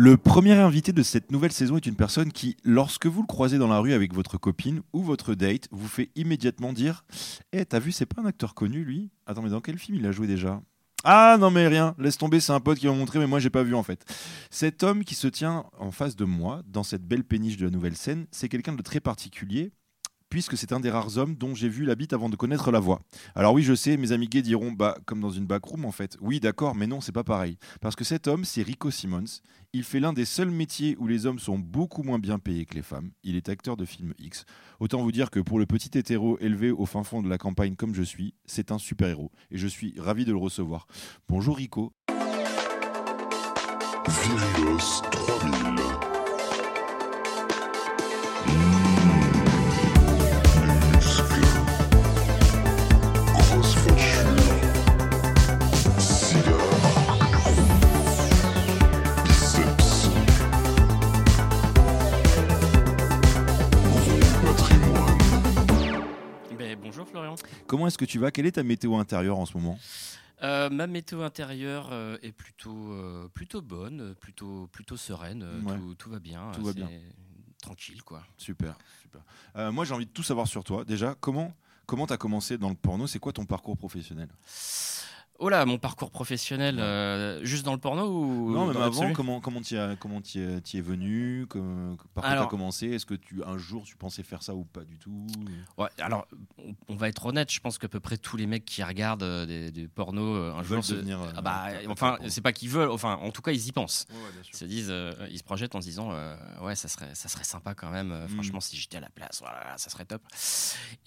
Le premier invité de cette nouvelle saison est une personne qui, lorsque vous le croisez dans la rue avec votre copine ou votre date, vous fait immédiatement dire Eh, t'as vu, c'est pas un acteur connu lui? Attends, mais dans quel film il a joué déjà? Ah non mais rien, laisse tomber, c'est un pote qui m'a montré, mais moi j'ai pas vu en fait. Cet homme qui se tient en face de moi, dans cette belle péniche de la nouvelle scène, c'est quelqu'un de très particulier, puisque c'est un des rares hommes dont j'ai vu la bite avant de connaître la voix. Alors oui, je sais, mes amis gays diront, bah, comme dans une backroom en fait. Oui, d'accord, mais non, c'est pas pareil. Parce que cet homme, c'est Rico Simmons. Il fait l'un des seuls métiers où les hommes sont beaucoup moins bien payés que les femmes. Il est acteur de film X. Autant vous dire que pour le petit hétéro élevé au fin fond de la campagne comme je suis, c'est un super-héros. Et je suis ravi de le recevoir. Bonjour Rico. Virios 3000. Comment est-ce que tu vas? Quelle est ta météo intérieure en ce moment? Euh, ma météo intérieure euh, est plutôt, euh, plutôt bonne, plutôt, plutôt sereine, tout, va bien. Tout va bien. Tranquille, quoi. Super, super. moi, j'ai envie de tout savoir sur toi. Déjà, comment comment tu as commencé dans le porno? C'est quoi ton parcours professionnel? Oh là, mon parcours professionnel, euh, juste dans le porno ou Non, même avant, comment comment tu comment y es venu Par quoi tu as commencé? Est-ce que tu un jour tu pensais faire ça ou pas du tout? Ouais, alors on, va être honnête, je pense qu'à peu près tous les mecs qui regardent euh, des, pornos euh, un jour devenir, ah bah, enfin, c'est pas qu'ils veulent, enfin en tout cas ils y pensent. ils se disent ils se projettent en se disant ouais, ça serait ça serait sympa quand même mm. franchement si j'étais à la place, voilà, ça serait top.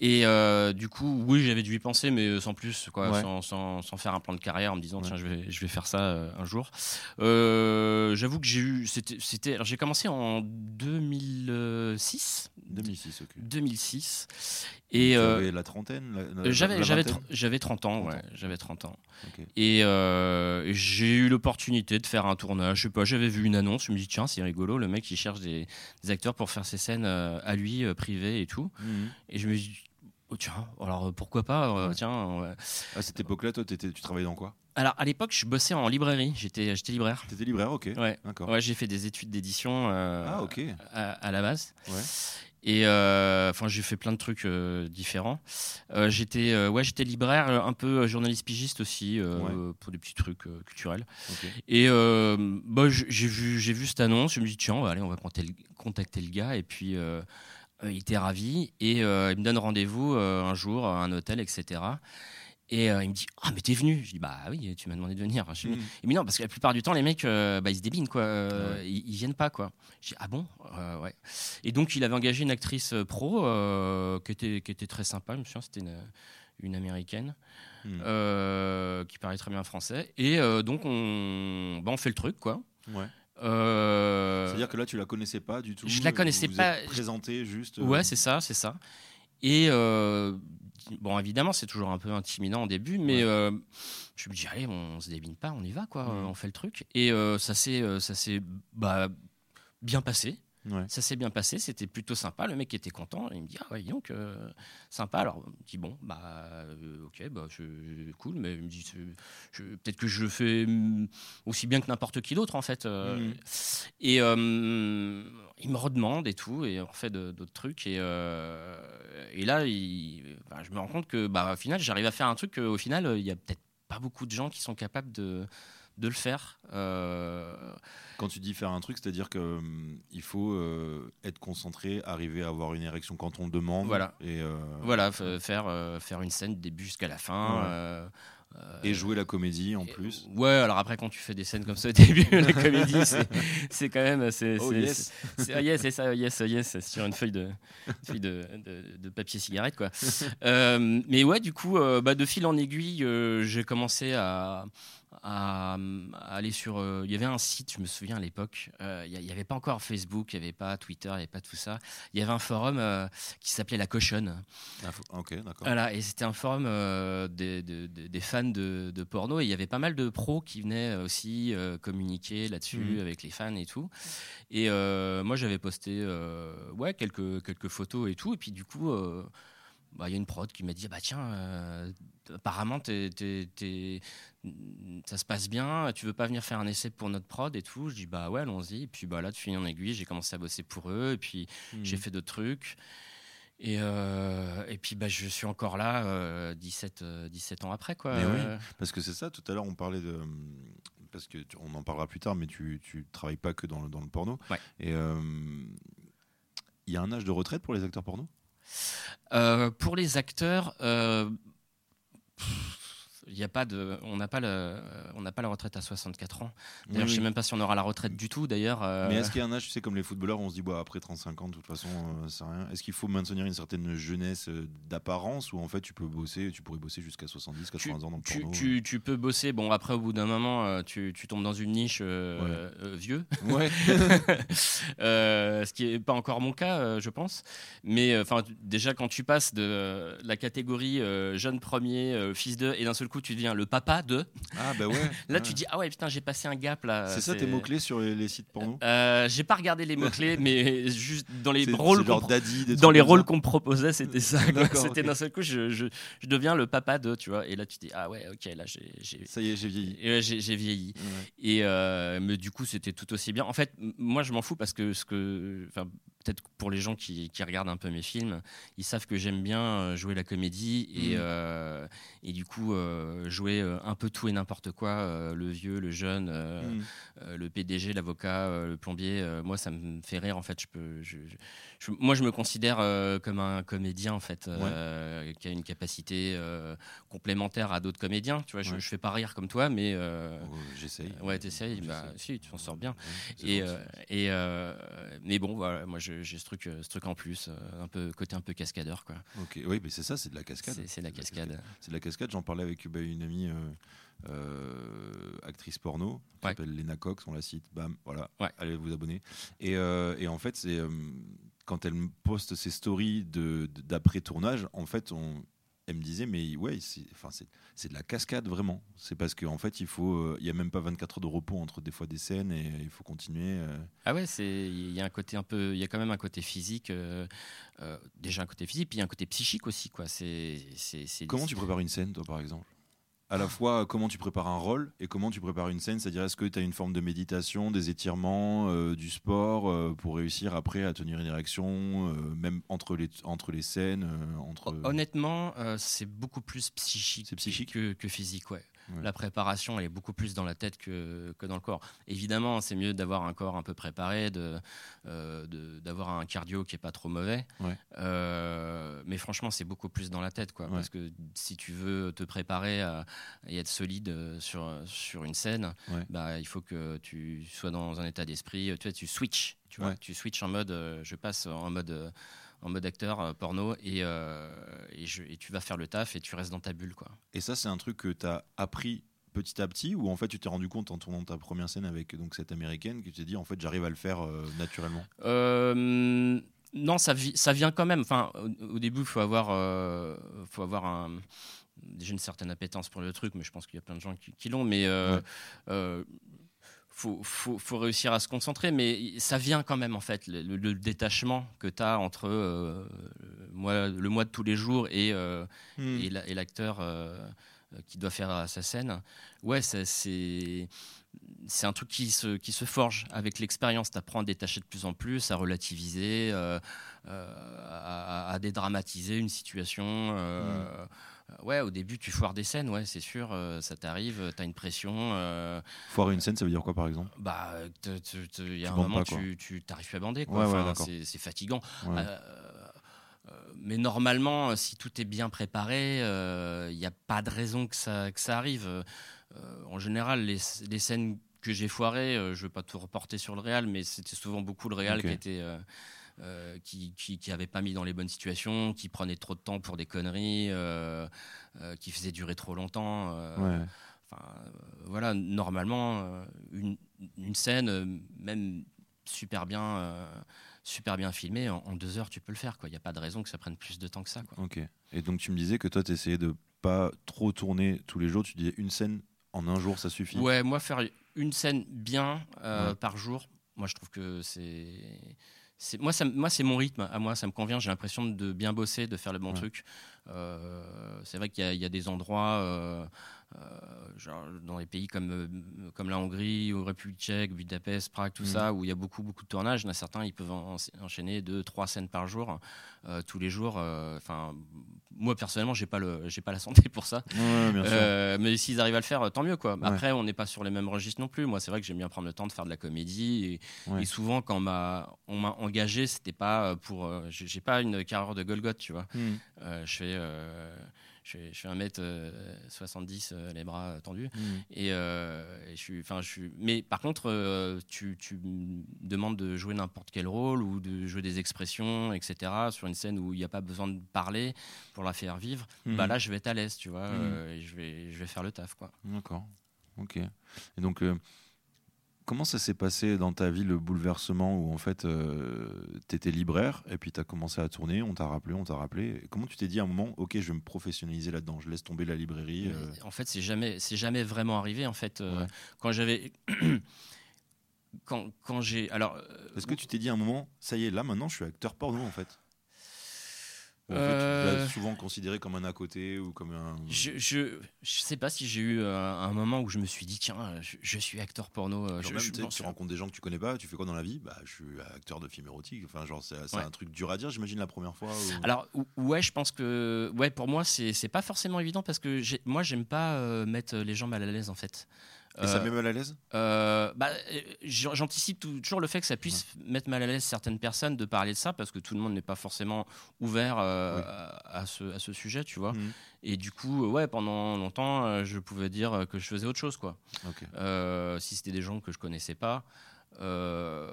Et du coup, oui, j'avais dû y penser mais sans plus quoi, sans, sans, sans faire un plan de carrière en me disant tiens je vais je vais faire ça euh, un jour. Euh, j'avoue que j'ai eu c'était j'ai commencé en 2006. 2006 ok. 2006 et euh, la trentaine j'avais j'avais j'avais 30 ans ouais j'avais 30 ans et j'ai eu l'opportunité de faire un tournage je sais pas j'avais vu une annonce je me dis tiens c'est rigolo le mec il cherche des, acteurs pour faire ses scènes à lui privées et tout mhm. et je me dis Oh, tiens, alors euh, pourquoi pas euh, Tiens. À cette époque-là, toi, tu travaillais dans quoi? Alors à l'époque, je bossais en librairie. J'étais, j'étais libraire. T'étais libraire, ok. Ouais. D'accord. Ouais, j'ai fait des études d'édition. Euh, ah, ok. À, la base. Ouais. Et enfin, j'ai fait plein de trucs différents. j'étais, ouais, j'étais libraire, un peu journaliste pigiste aussi pour des petits trucs culturels. Et bah, j'ai vu, j'ai vu cette annonce. Je me dis tiens, allez, on va contacter le gars et puis euh, il était ravi et euh, il me donne rendez-vous euh, un jour à un hôtel, etc. Et il me dit Ah, mais t'es venu Je dis Bah oui, tu m'as demandé de venir. Mm. Me dit Non, parce que la plupart du temps, les mecs, bah, ils se débinent, quoi. ils, viennent pas, quoi. Je dis Ah bon? Ouais. Et donc, il avait engagé une actrice pro qui, était, qui était très sympa. Je me souviens, c'était une, une, américaine mm. qui parlait très bien français. Et donc, on, bah, on fait le truc, quoi. Ouais. Euh, C'est-à-dire que là, tu la connaissais pas du tout. Je la connaissais vous pas. Présenté juste. Euh, ouais, c'est ça, c'est ça. Et euh, bon, évidemment, c'est toujours un peu intimidant au début, mais je me dis allez, on, se débine pas, on y va quoi, on fait le truc. Et ça s'est, ça s'est bah, bien passé. Ça s'est bien passé, c'était plutôt sympa. Le mec était content. Il me dit Ah, ouais, donc, euh, sympa. Alors, il me dit Bon, bah, euh, ok, bah, cool, mais il me dit Peut-être que je le fais mm, aussi bien que n'importe qui d'autre, en fait. Euh. Mm. Et il me redemande et tout, et on fait d'autres trucs. Et, et là, bah, je me rends compte que, bah, au final, j'arrive à faire un truc qu'au final, il y a peut-être pas beaucoup de gens qui sont capables de de le faire. Euh, quand tu dis faire un truc, c'est-à-dire qu'il hum, il faut euh, être concentré, arriver à avoir une érection quand on le demande. Voilà. Et, euh, voilà, faire, faire une scène du début jusqu'à la fin. et jouer la comédie en plus. Ouais, alors après, quand tu fais des scènes comme ça au début, la comédie, c'est quand même. C'est oh, yes. yes, c'est ça, yes, yes, sur une feuille de, feuille de, de, papier cigarette, quoi. mais ouais, du coup, bah, de fil en aiguille, j'ai commencé à à, aller sur. Euh, il y avait un site, je me souviens à l'époque, euh, il n'y avait pas encore Facebook, il n'y avait pas Twitter, il n'y avait pas tout ça. Il y avait un forum euh, qui s'appelait La Cochonne. Ah, ok, d'accord. Voilà, et c'était un forum des, des, fans de, porno, et il y avait pas mal de pros qui venaient aussi communiquer là-dessus mhm. avec les fans et tout. Et moi, j'avais posté ouais, quelques, quelques photos et tout, et puis du coup bah, y a une prod qui m'a dit bah tiens euh, apparemment ça se passe bien tu veux pas venir faire un essai pour notre prod et tout je dis bah ouais allons-y et puis bah là de fil en aiguille j'ai commencé à bosser pour eux et puis hmm. j'ai fait d'autres trucs et, euh, et puis bah, je suis encore là 17, 17 ans après. Quoi. oui, parce que c'est ça, tout à l'heure on parlait de... Parce que on en parlera plus tard, mais tu, tu travailles pas que dans le, dans le porno. Et il y a un âge de retraite pour les acteurs porno? Euh, Pour les acteurs, euh, il y a pas de, on n'a pas le, on n'a pas la retraite à 64 ans. D'ailleurs, je sais même pas si on aura la retraite du tout. D'ailleurs. Euh. Mais est-ce qu'il y a un âge, tu sais, comme les footballeurs, on se dit, bah, après 35 ans, de toute façon, euh, c'est rien. Est-ce qu'il faut maintenir une certaine jeunesse euh, d'apparence ou en fait, tu peux bosser, tu pourrais boscer jusqu'à 70, 80 ans dans le tu, porno tu, tu, peux bosser. Bon, après, au bout d'un moment, tu, tu, tombes dans une niche vieux. Ouais. ce qui est pas encore mon cas, je pense. Mais enfin, déjà quand tu passes de la catégorie jeune premier, fils de, et d'un seul coup tu deviens le papa de. Ah bah ouais. là, tu dis ah ouais putain, j'ai passé un gap là. C'est ça tes mots clés sur les, sites porno. Euh, j'ai pas regardé les mots clés, mais juste dans les rôles qu'on dans les rôles qu'on me proposait, c'était ça. C'était d'un seul coup, je, je, deviens le papa de, tu vois. Et là, tu dis ah ouais, ok, là j'ai. Ça y est, j'ai vieilli. J'ai vieilli. Et euh, mais du coup, c'était tout aussi bien. En fait, moi, je m'en fous parce que ce que, peut-être pour les gens qui, regardent un peu mes films, ils savent que j'aime bien euh, jouer la comédie et, mm. euh, et du coup euh, jouer un peu tout et n'importe quoi, le vieux, le jeune, mm. le PDG, l'avocat, le plombier. moi, ça me fait rire en fait. Je peux, moi, je me considère comme un comédien en fait, qui a une capacité complémentaire à d'autres comédiens. Tu vois, je, ne fais pas rire comme toi, mais oh, j'essaye. ouais, t'essayes. Bah, si, tu t'en sors bien. et, et mais bon, voilà, moi je j'ai ce truc, euh, ce truc en plus, euh, un peu côté un peu cascadeur quoi. Ok, oui, mais c'est ça, c'est de la cascade. C'est de la cascade. C'est de la cascade. J'en parlais avec une amie. Euh, actrice porno qui s'appelle Lena Cox, on la cite, bam, voilà, allez vous abonner. Et, et en fait, c'est quand elle poste ses stories d'après tournage, en fait, on, elle me disait, mais ouais, c'est, enfin, c'est, de la cascade vraiment. C'est parce qu'en en fait, il faut, euh, il y a même pas 24 heures de repos entre des fois des scènes et il faut continuer. Euh. Ah ouais, c'est, il y a un côté un peu, il y a quand même un côté physique, euh, déjà un côté physique, puis il y a un côté psychique aussi, quoi. C'est, c'est, Comment tu prépares une scène, toi, par exemple? À la fois comment tu prépares un rôle et comment tu prépares une scène, c'est-à-dire est-ce que tu as une forme de méditation, des étirements, euh, du sport euh, pour réussir après à tenir une érection, euh, même entre les, entre les scènes entre... Honnêtement, c'est beaucoup plus psychique, psychique que, que, physique, ouais. La préparation, elle est beaucoup plus dans la tête que, que dans le corps. Évidemment, c'est mieux d'avoir un corps un peu préparé, euh, de, d'avoir un cardio qui est pas trop mauvais. Euh, mais franchement, c'est beaucoup plus dans la tête, quoi. Parce que si tu veux te préparer à, et être solide sur, sur une scène, bah, il faut que tu sois dans un état d'esprit. Tu vois, tu switches. Tu vois, tu switches en mode, euh, je passe en mode en mode acteur euh, porno et, euh, et, je, et, tu vas faire le taf et tu restes dans ta bulle. Quoi. Et ça, c'est un truc que tu as appris petit à petit ou en fait tu t'es rendu compte en tournant ta première scène avec donc cette américaine que tu t'es dit en fait j'arrive à le faire euh, naturellement? Non, ça, ça vient quand même. Enfin, au, début, il faut avoir, faut avoir un, déjà une certaine appétence pour le truc, mais je pense qu'il y a plein de gens qui, l'ont. Mais faut, faut, faut, réussir à se concentrer, mais ça vient quand même en fait, le, détachement que tu as entre euh, moi, le mois de tous les jours et, euh, hmm. et l'acteur euh, qui doit faire sa scène. Ouais, c'est c'est un truc qui se, qui se forge avec l'expérience. Tu apprends à détacher de plus en plus, à relativiser, à, à, dédramatiser une situation. Hmm. Euh, ouais, au début, tu foires des scènes, ouais, c'est sûr, euh, ça t'arrive, euh, tu as une pression. Foirer une scène, ça veut dire quoi par exemple? Bah, il y a un moment, tu, tu t'arrives plus à bander, quoi. c'est fatigant. mais normalement, si tout est bien préparé, il n'y a pas de raison que ça, que ça arrive. en général, les, les scènes que j'ai foirées, je ne veux pas tout reporter sur le Real, mais c'était souvent beaucoup le Real qui était euh, qui, qui, avait pas mis dans les bonnes situations, qui prenait trop de temps pour des conneries, euh, euh, qui faisait durer trop longtemps. voilà, normalement, une, une, scène, même super bien, super bien filmée, en, deux heures, tu peux le faire. Il n'y a pas de raison que ça prenne plus de temps que ça. Quoi. Ok. Et donc, tu me disais que toi, tu essayais de pas trop tourner tous les jours. Tu disais une scène en un jour, ça suffit Ouais, moi, faire une scène bien par jour, moi, je trouve que c'est moi, ça, moi c'est mon rythme. À moi, ça me convient. J'ai l'impression de bien bosser, de faire le bon truc. Euh, c'est vrai qu'il y, a des endroits, euh, genre dans les pays comme, comme la Hongrie, ou République tchèque, Budapest, Prague, tout mm. ça, où il y a beaucoup, beaucoup de tournages. Il y en a certains, ils peuvent enchaîner deux, trois scènes par jour, tous les jours. Enfin, moi personnellement, j'ai pas le, j'ai pas la santé pour ça. mais s'ils arrivent à le faire, tant mieux quoi. Après, on n'est pas sur les mêmes registres non plus. Moi, c'est vrai que j'aime bien prendre le temps de faire de la comédie et, souvent quand on m'a, on m'a engagé, c'était pas pour. Euh, j'ai pas une carrière de Golgoth, tu vois. Hmm. Euh, je fais. Euh, je fais, 1m70 les bras tendus. Hmm. et, je suis enfin je suis mais par contre tu, tu me demandes de jouer n'importe quel rôle ou de jouer des expressions etc sur une scène où il n'y a pas besoin de parler pour la faire vivre hmm. bah là je vais être à l'aise tu vois et je vais je vais faire le taf quoi. D'accord. Ok. Et donc Comment ça s'est passé dans ta vie le bouleversement où en fait euh, tu étais libraire et puis tu as commencé à tourner, on t'a rappelé, on t'a rappelé. Comment tu t'es dit à un moment, ok, je vais me professionnaliser là-dedans, je laisse tomber la librairie euh. En fait, c'est jamais, c'est jamais vraiment arrivé. En fait, euh, quand j'avais. quand, quand j'ai. Alors. Est-ce que tu t'es dit à un moment, ça y est, là maintenant je suis acteur porno en fait? Euh... souvent considéré comme un à côté ou comme un. Je, je, je sais pas si j'ai eu euh, un, moment où je me suis dit tiens je, suis acteur porno. Euh, je, même, tu rencontres des gens que tu connais pas, tu fais quoi dans la vie? Bah je suis acteur de film érotique. Enfin genre c'est un truc dur à dire j'imagine la première fois. Alors ouais je pense que ouais pour moi c'est pas forcément évident parce que moi j'aime pas euh, mettre les gens mal à l'aise en fait. Et ça met mal à l'aise? euh, bah, J'anticipe toujours le fait que ça puisse mettre mal à l'aise certaines personnes de parler de ça, parce que tout le monde n'est pas forcément ouvert euh, à, ce, à, ce, sujet, tu vois. Mhm. Et du coup, ouais, pendant longtemps, euh, je pouvais dire que je faisais autre chose, quoi. si c'était des gens que je connaissais pas. Euh,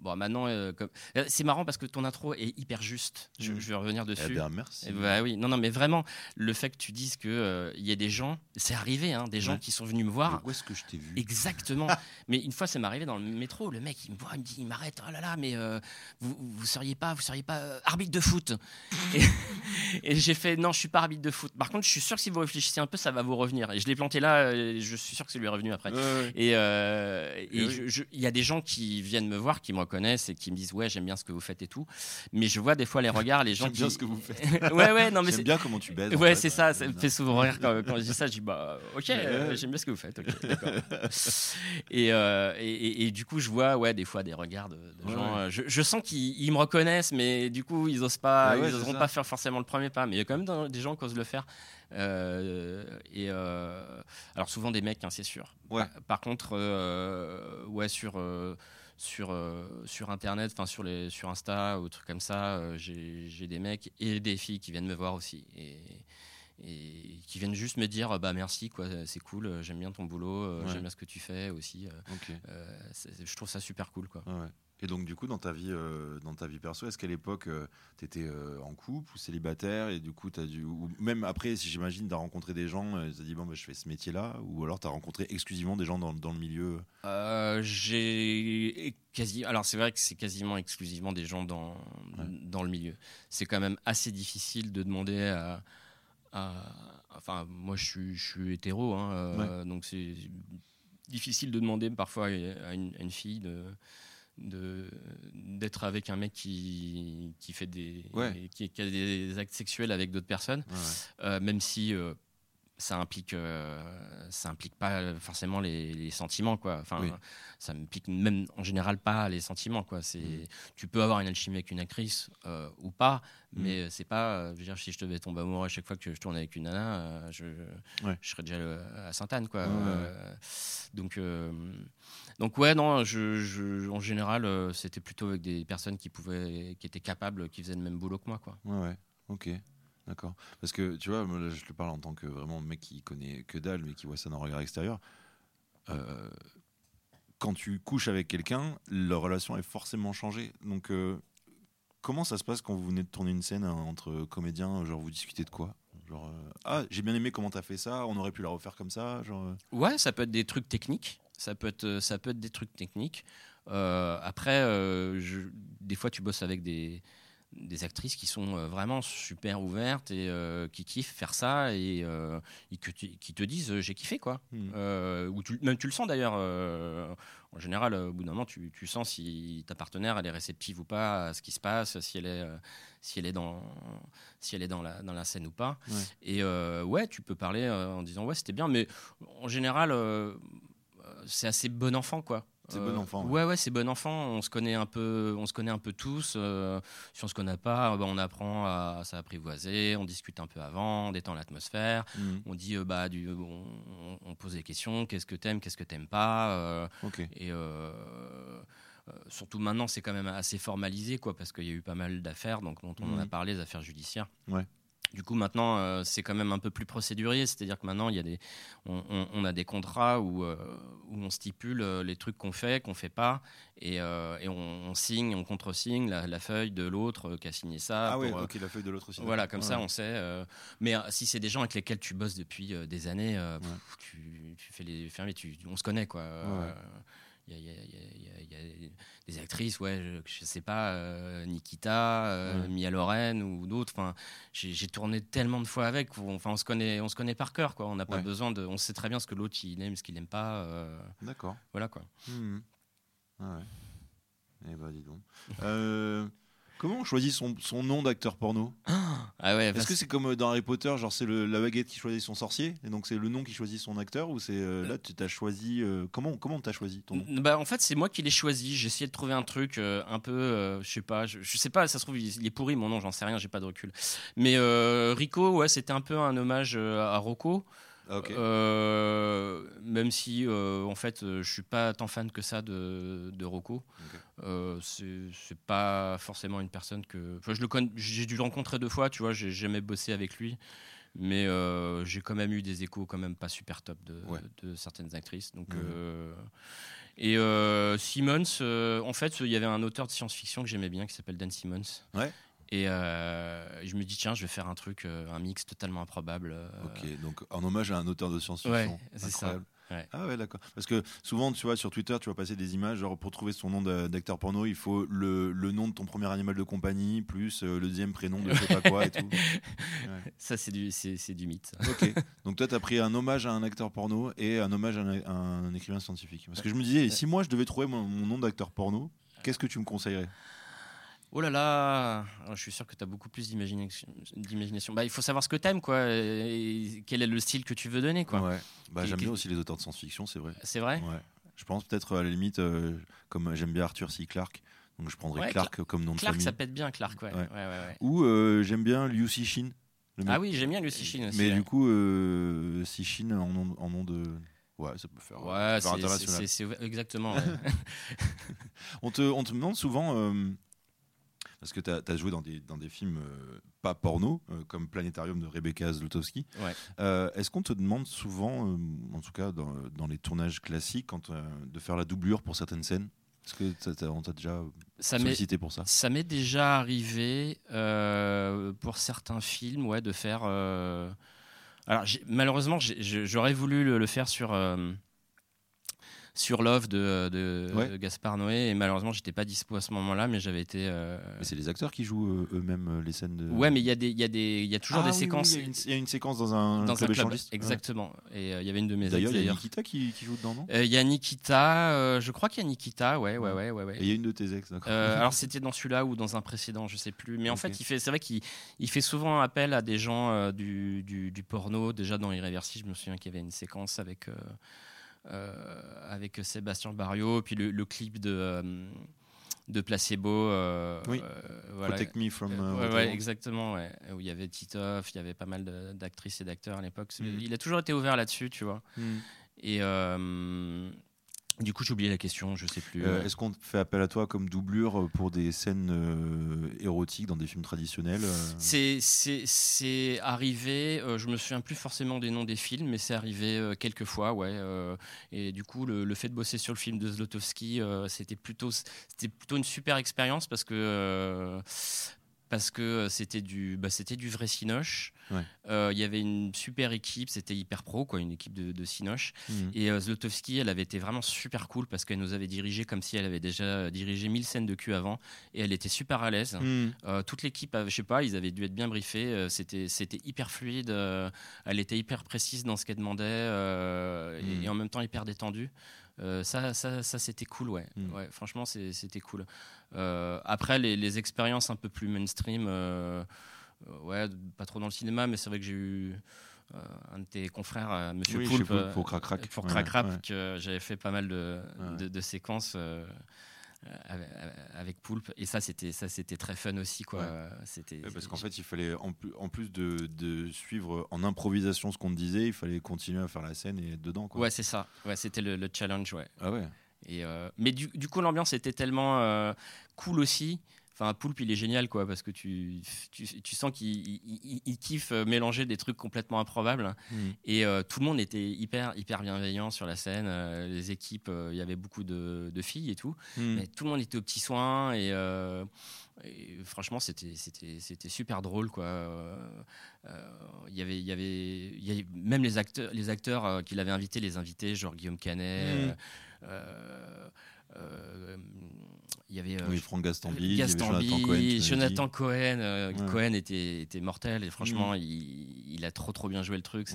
bon, maintenant, euh, euh, c'est marrant parce que ton intro est hyper juste. Je, mm. vais revenir dessus. Eh bien, merci. bah, oui, non, non, mais vraiment, le fait que tu dises que il y a des gens, c'est arrivé, hein, des gens qui sont venus me voir. où est-ce que je t'ai vu? Exactement. mais une fois, ça m'est arrivé dans le métro. Le mec, il me voit, il me dit, il m'arrête. Oh là là, mais vous, vous seriez pas, vous seriez pas arbitre de foot Et, j'ai fait, non, je suis pas arbitre de foot. Par contre, je suis sûr que si vous réfléchissez un peu, ça va vous revenir. Et je l'ai planté là. je suis sûr que c'est lui revenu après. Et il y a des gens qui viennent me voir, qui me reconnaissent et qui me disent ouais j'aime bien ce que vous faites et tout. Mais je vois des fois les regards, les gens qui. bien ce que vous faites. ouais ouais non mais j'aime bien comment tu baises. Ouais c'est ça, ça me fait souvent rire quand, je dis ça. Je dis bah ok j'aime bien ce que vous faites. Euh, et, et, du coup je vois ouais des fois des regards de, gens. Euh, je, sens qu'ils me reconnaissent mais du coup ils osent pas, ils oseront pas faire forcément le premier pas. Mais il y a quand même des gens qui osent le faire. Euh, et alors souvent des mecs, hein, c'est sûr. Ouais. Par, contre, ouais sur sur, sur internet, enfin sur, les, sur Insta ou trucs comme ça, j'ai des mecs et des filles qui viennent me voir aussi. Et, et qui viennent juste me dire bah merci quoi c'est cool j'aime bien ton boulot j'aime bien ce que tu fais aussi je trouve ça super cool quoi ouais. Et donc, du coup, dans ta vie, euh, dans ta vie perso, est-ce qu'à l'époque, euh, tu étais euh, en couple ou célibataire Et du coup, tu as dû. Ou même après, si j'imagine, tu as rencontré des gens, tu as dit, bon, bah, je fais ce métier-là Ou alors, tu as rencontré exclusivement des gens dans, dans le milieu? J'ai quasi. Alors, c'est vrai que c'est quasiment exclusivement des gens dans, dans le milieu. C'est quand même assez difficile de demander à. Enfin, moi, je suis, je suis hétéro, hein, donc c'est difficile de demander parfois à une, à une fille de d'être avec un mec qui, qui fait des qui, a des actes sexuels avec d'autres personnes euh, même si euh, ça implique euh, ça implique pas forcément les, sentiments quoi. Enfin ça implique même en général pas les sentiments quoi. C'est mm. tu peux avoir une alchimie avec une actrice ou pas mm. mais c'est pas je veux dire si je te vais tomber amoureux à chaque fois que je tourne avec une nana je, je serais déjà à Sainte-Anne quoi donc donc ouais, non, je, en général, euh, c'était plutôt avec des personnes qui pouvaient, qui étaient capables, qui faisaient le même boulot que moi, quoi. Ouais, ouais, ok. D'accord. Parce que tu vois, je te parle en tant que vraiment mec qui connaît que dalle, mais qui voit ça d'un regard extérieur. Euh, quand tu couches avec quelqu'un, leur relation est forcément changée. Donc, euh, comment ça se passe quand vous venez de tourner une scène entre comédiens Genre, vous discutez de quoi? Genre, ah, j'ai bien aimé comment t'as fait ça, on aurait pu la refaire comme ça genre... Ouais, ça peut être des trucs techniques. Ça peut être, ça peut être des trucs techniques. Euh, après, euh, des fois, tu bosses avec des, des actrices qui sont vraiment super ouvertes et qui kiffent faire ça et, qui te disent j'ai kiffé quoi. Hmm. ou même tu le sens d'ailleurs en général, au bout d'un moment, tu, sens si ta partenaire elle est réceptive ou pas à ce qui se passe, si elle est, si elle est dans, si elle est dans la, dans la scène ou pas. Et ouais, tu peux parler en disant ouais, c'était bien, mais en général, c'est assez bon enfant quoi. C'est bon enfant. Ouais, ouais, c'est bon enfant. On se connaît un peu, on se connaît un peu tous. Euh, si on se connaît pas, bah, on apprend à, s'apprivoiser. On discute un peu avant, on détend l'atmosphère. Mm. On dit, euh, bah, du, on, pose des questions. Qu'est-ce que t'aimes, qu'est-ce que t'aimes pas. Euh, et surtout maintenant, c'est quand même assez formalisé, quoi, parce qu'il y a eu pas mal d'affaires, donc dont on en a mm. parlé, des affaires judiciaires. Ouais. Du coup, maintenant, euh, c'est quand même un peu plus procédurier, c'est-à-dire que maintenant, il y a des, on, a des contrats où, euh, où on stipule euh, les trucs qu'on fait, qu'on fait pas, et, et on, signe, on contre-signe la, feuille de l'autre qui a signé ça. Ah oui, ok, la feuille de l'autre aussi. Voilà, comme ça, on sait. mais si c'est des gens avec lesquels tu bosses depuis des années, tu, tu, fais les fermiers, tu, on se connaît, quoi. Il y, a, des actrices, ouais, je, je sais pas, euh, Nikita, euh, Mia Loren ou d'autres. Enfin, j'ai tourné tellement de fois avec. Enfin, on se connaît, on se connaît par cœur, quoi. On n'a pas besoin de, on sait très bien ce que l'autre il aime, ce qu'il n'aime pas. Euh, D'accord. Voilà quoi. Mmh. Ah ouais. Eh ben, dis donc. Comment on choisit son, son nom d'acteur porno ah ouais, Est-ce que c'est comme euh, dans Harry Potter, genre c'est la baguette qui choisit son sorcier, et donc c'est le nom qui choisit son acteur, ou c'est euh, là tu t'as choisi euh, comment comment t'as choisi ton nom? Bah en fait c'est moi qui l'ai choisi. J'ai essayé de trouver un truc un peu, je sais pas, je, sais pas, ça se trouve il est pourri mon nom, j'en sais rien, j'ai pas de recul. Mais Rico, ouais, c'était un peu un hommage à Rocco. Euh, même si euh, en fait je suis pas tant fan que ça de, de Rocco. Euh, c'est pas forcément une personne que. je le j'ai dû le rencontrer deux fois, tu vois, j'ai jamais bossé avec lui. Mais j'ai quand même eu des échos quand même pas super top de, de certaines actrices. Donc, et Simmons, en fait, il y avait un auteur de science-fiction que j'aimais bien qui s'appelle Dan Simmons. Ouais. Et euh, je me dis, tiens, je vais faire un truc, euh, un mix totalement improbable. Euh. Ok, donc en hommage à un auteur de science-fiction. Ouais, c'est ça. Ah ouais, d'accord. Parce que souvent, tu vois, sur Twitter, tu vas passer des images, genre pour trouver son nom d'acteur porno, il faut le, le, nom de ton premier animal de compagnie, plus le deuxième prénom de je sais pas quoi et tout. Ça, c'est du, c'est, du mythe. Ok. Donc toi, tu as pris un hommage à un acteur porno et un hommage à un, écrivain scientifique. Parce que je me disais, si moi, je devais trouver mon nom d'acteur porno, qu'est-ce que tu me conseillerais? Oh là là, je suis sûr que tu as beaucoup plus d'imagination. Bah, il faut savoir ce que tu aimes, quoi. Et quel est le style que tu veux donner, quoi. Ouais. Bah, j'aime bien aussi les auteurs de science-fiction, c'est vrai. C'est vrai? Ouais. Je pense peut-être à la limite, euh, comme j'aime bien Arthur C. Clarke, donc je prendrais Clarke comme nom de famille. Clarke, ça pète bien, Clarke, ouais. Ou euh, j'aime bien Liu Cixin. Ah oui, j'aime bien Liu Cixin aussi. Mais du coup, euh, Cixin en nom, en nom de. Ouais, ça peut faire. Ouais, c'est exactement. on, te, on te demande souvent euh, parce que tu as, joué dans des, dans des films euh, pas porno, euh, comme Planétarium de Rebecca Zlotowski. Euh, est-ce qu'on te demande souvent, en tout cas dans, dans les tournages classiques, quand, de faire la doublure pour certaines scènes? Est-ce que on t'a déjà ça sollicité pour ça? Ça m'est déjà arrivé pour certains films, ouais, de faire. Alors malheureusement, j'aurais voulu le, le, faire sur sur Love de, de, Gaspard Noé. Et malheureusement, j'étais pas dispo à ce moment-là, mais j'avais été. Euh, mais c'est les acteurs qui jouent euh, eux-mêmes euh, les scènes de. Ouais, mais il y, a des, y, a des, y a toujours ah des séquences. Il y, a une séquence dans un dans club, un club Exactement. Et il y avait une de mes D'ailleurs, il y a Nikita qui, qui, joue dedans, non? Il y a Nikita, je crois qu'il y a Nikita, ouais, ouais, ouais. ouais, ouais. Et il y a une de tes ex, d'accord. alors c'était dans celui-là ou dans un précédent, je sais plus. Mais en fait, il fait, c'est vrai qu'il il fait souvent appel à des gens du, du, du, porno. Déjà dans Irréversible, je me souviens qu'il y avait une séquence avec. Euh, avec Sébastien Barrio, puis le, clip de euh, de placebo. Euh, oui. Protect Me from. ouais, exactement. Où il y avait Titoff, il y avait pas mal d'actrices et d'acteurs à l'époque. Mm. Il a toujours été ouvert là-dessus, tu vois. Mm. Et du coup, j'ai oublié la question, je sais plus. Euh, est-ce qu'on fait appel à toi comme doublure pour des scènes euh, érotiques dans des films traditionnels euh? C'est arrivé, je me souviens plus forcément des noms des films, mais c'est arrivé quelques fois, ouais. et du coup, le, fait de bosser sur le film de Zlotowski, c'était plutôt, plutôt une super expérience parce que parce que c'était du, bah, c'était du vrai Cinoche. Il y avait une super équipe, c'était hyper pro, quoi, une équipe de, de Cinoche. Mhm. Et Zlotowski, elle avait été vraiment super cool parce qu'elle nous avait dirigé comme si elle avait déjà dirigé 1000 scènes de cul avant. Et elle était super à l'aise. Mhm. toute l'équipe, je sais pas, ils avaient dû être bien briefés. c'était, c'était hyper fluide. elle était hyper précise dans ce qu'elle demandait et, en même temps hyper détendue. Euh, ça, ça, ça c'était cool, ouais. Ouais franchement, c'était cool. Euh, après, les, expériences un peu plus mainstream, euh, ouais, pas trop dans le cinéma, mais c'est vrai que j'ai eu un de tes confrères, Monsieur Poulpe, pour Crac Crac, pour Crac que j'avais fait pas mal de, de séquences. Euh, avec Poulpe. Et ça c'était ça c'était très fun aussi quoi. C'était parce qu'en fait il fallait en, en plus de, de, suivre en improvisation ce qu'on te disait il fallait continuer à faire la scène et être dedans quoi. ouais c'est ça. Ouais c'était le, challenge ouais. Ah ouais. Et euh, mais du, du, coup l'ambiance était tellement euh, cool aussi Enfin, Poulpe, il est génial, quoi, parce que tu, tu, sens qu'il il, kiffe euh, mélanger des trucs complètement improbables. Mm. Et euh, tout le monde était hyper, hyper bienveillant sur la scène. Euh, les équipes, il y avait beaucoup de, filles et tout. Mm. Mais tout le monde était aux petits soins. Et, franchement, c'était, c'était, c'était super drôle, quoi. Il y avait, il y avait, même les acteurs, les acteurs qu'il avait invités, les invités, genre Guillaume Canet. Mm. Euh, il y avait euh, oui, Franck Gastambi, Jonathan Cohen. Jonathan Cohen, euh, Cohen était, était, mortel et franchement, mm. il, il, a trop trop bien joué le truc.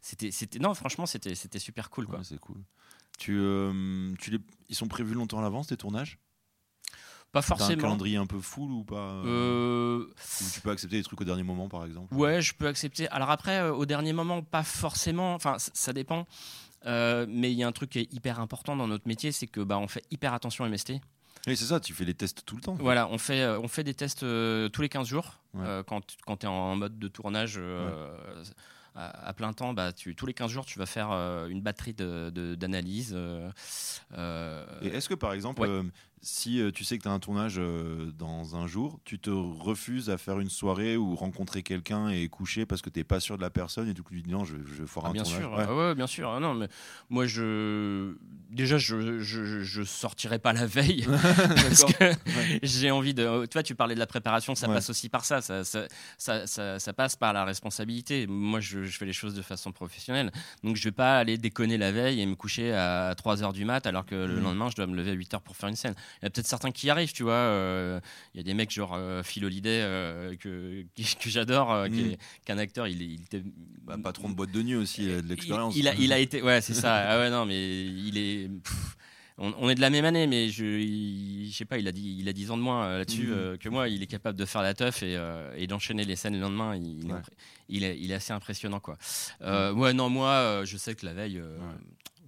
C'était, c'était, non, franchement, c'était, c'était super cool quoi. c'est cool. Tu, tu les, ils sont prévus longtemps à l'avance tes tournages? Pas forcément. un calendrier un peu full ou pas Tu peux accepter des trucs au dernier moment, par exemple? Ouais, je peux accepter. Alors après, au dernier moment, pas forcément. Enfin, ça dépend. Euh, mais il y a un truc qui est hyper important dans notre métier, c'est que bah, on fait hyper attention à MST. Oui, c'est ça, tu fais des tests tout le temps. Voilà, on fait, euh, on fait des tests euh, tous les 15 jours. quand, quand tu es en mode de tournage à, plein temps, bah, tu, tous les 15 jours, tu vas faire une batterie d'analyse. De, Et est-ce que, par exemple, si euh, tu sais que tu as un tournage euh, dans un jour, tu te refuses à faire une soirée ou rencontrer quelqu'un et coucher parce que tu n'es pas sûr de la personne et du coup tu dis non, je, je vais faire ah, un bien tournage. Sûr, ouais. bien sûr. Ah, non, mais moi, je déjà, je, je, je sortirai pas la veille parce que j'ai envie de. Tu vois, tu parlais de la préparation, ça passe aussi par ça. Ça, ça, ça, ça, passe par la responsabilité. Moi, je, fais les choses de façon professionnelle. Donc, je vais pas aller déconner la veille et me coucher à 3 h du mat alors que le mmh. lendemain, je dois me lever à 8 h pour faire une scène. Il y a peut-être certains qui y arrivent, tu vois. Euh, il y a des mecs genre euh, Phil Holiday euh, que, que j'adore, qui, est, un acteur. Il, il était bah, patron de boîte de nuit aussi, de l'expérience. Il, a, il a été, ouais, c'est ça. Ah ouais, non, mais il est. on, est de la même année, mais je, je sais pas, il a, dit, il a 10 ans de moins là-dessus mm. que moi. Il est capable de faire la teuf et, et d'enchaîner les scènes le lendemain. Il, il, est, il, est, assez impressionnant, quoi. ouais, non, moi, je sais que la veille,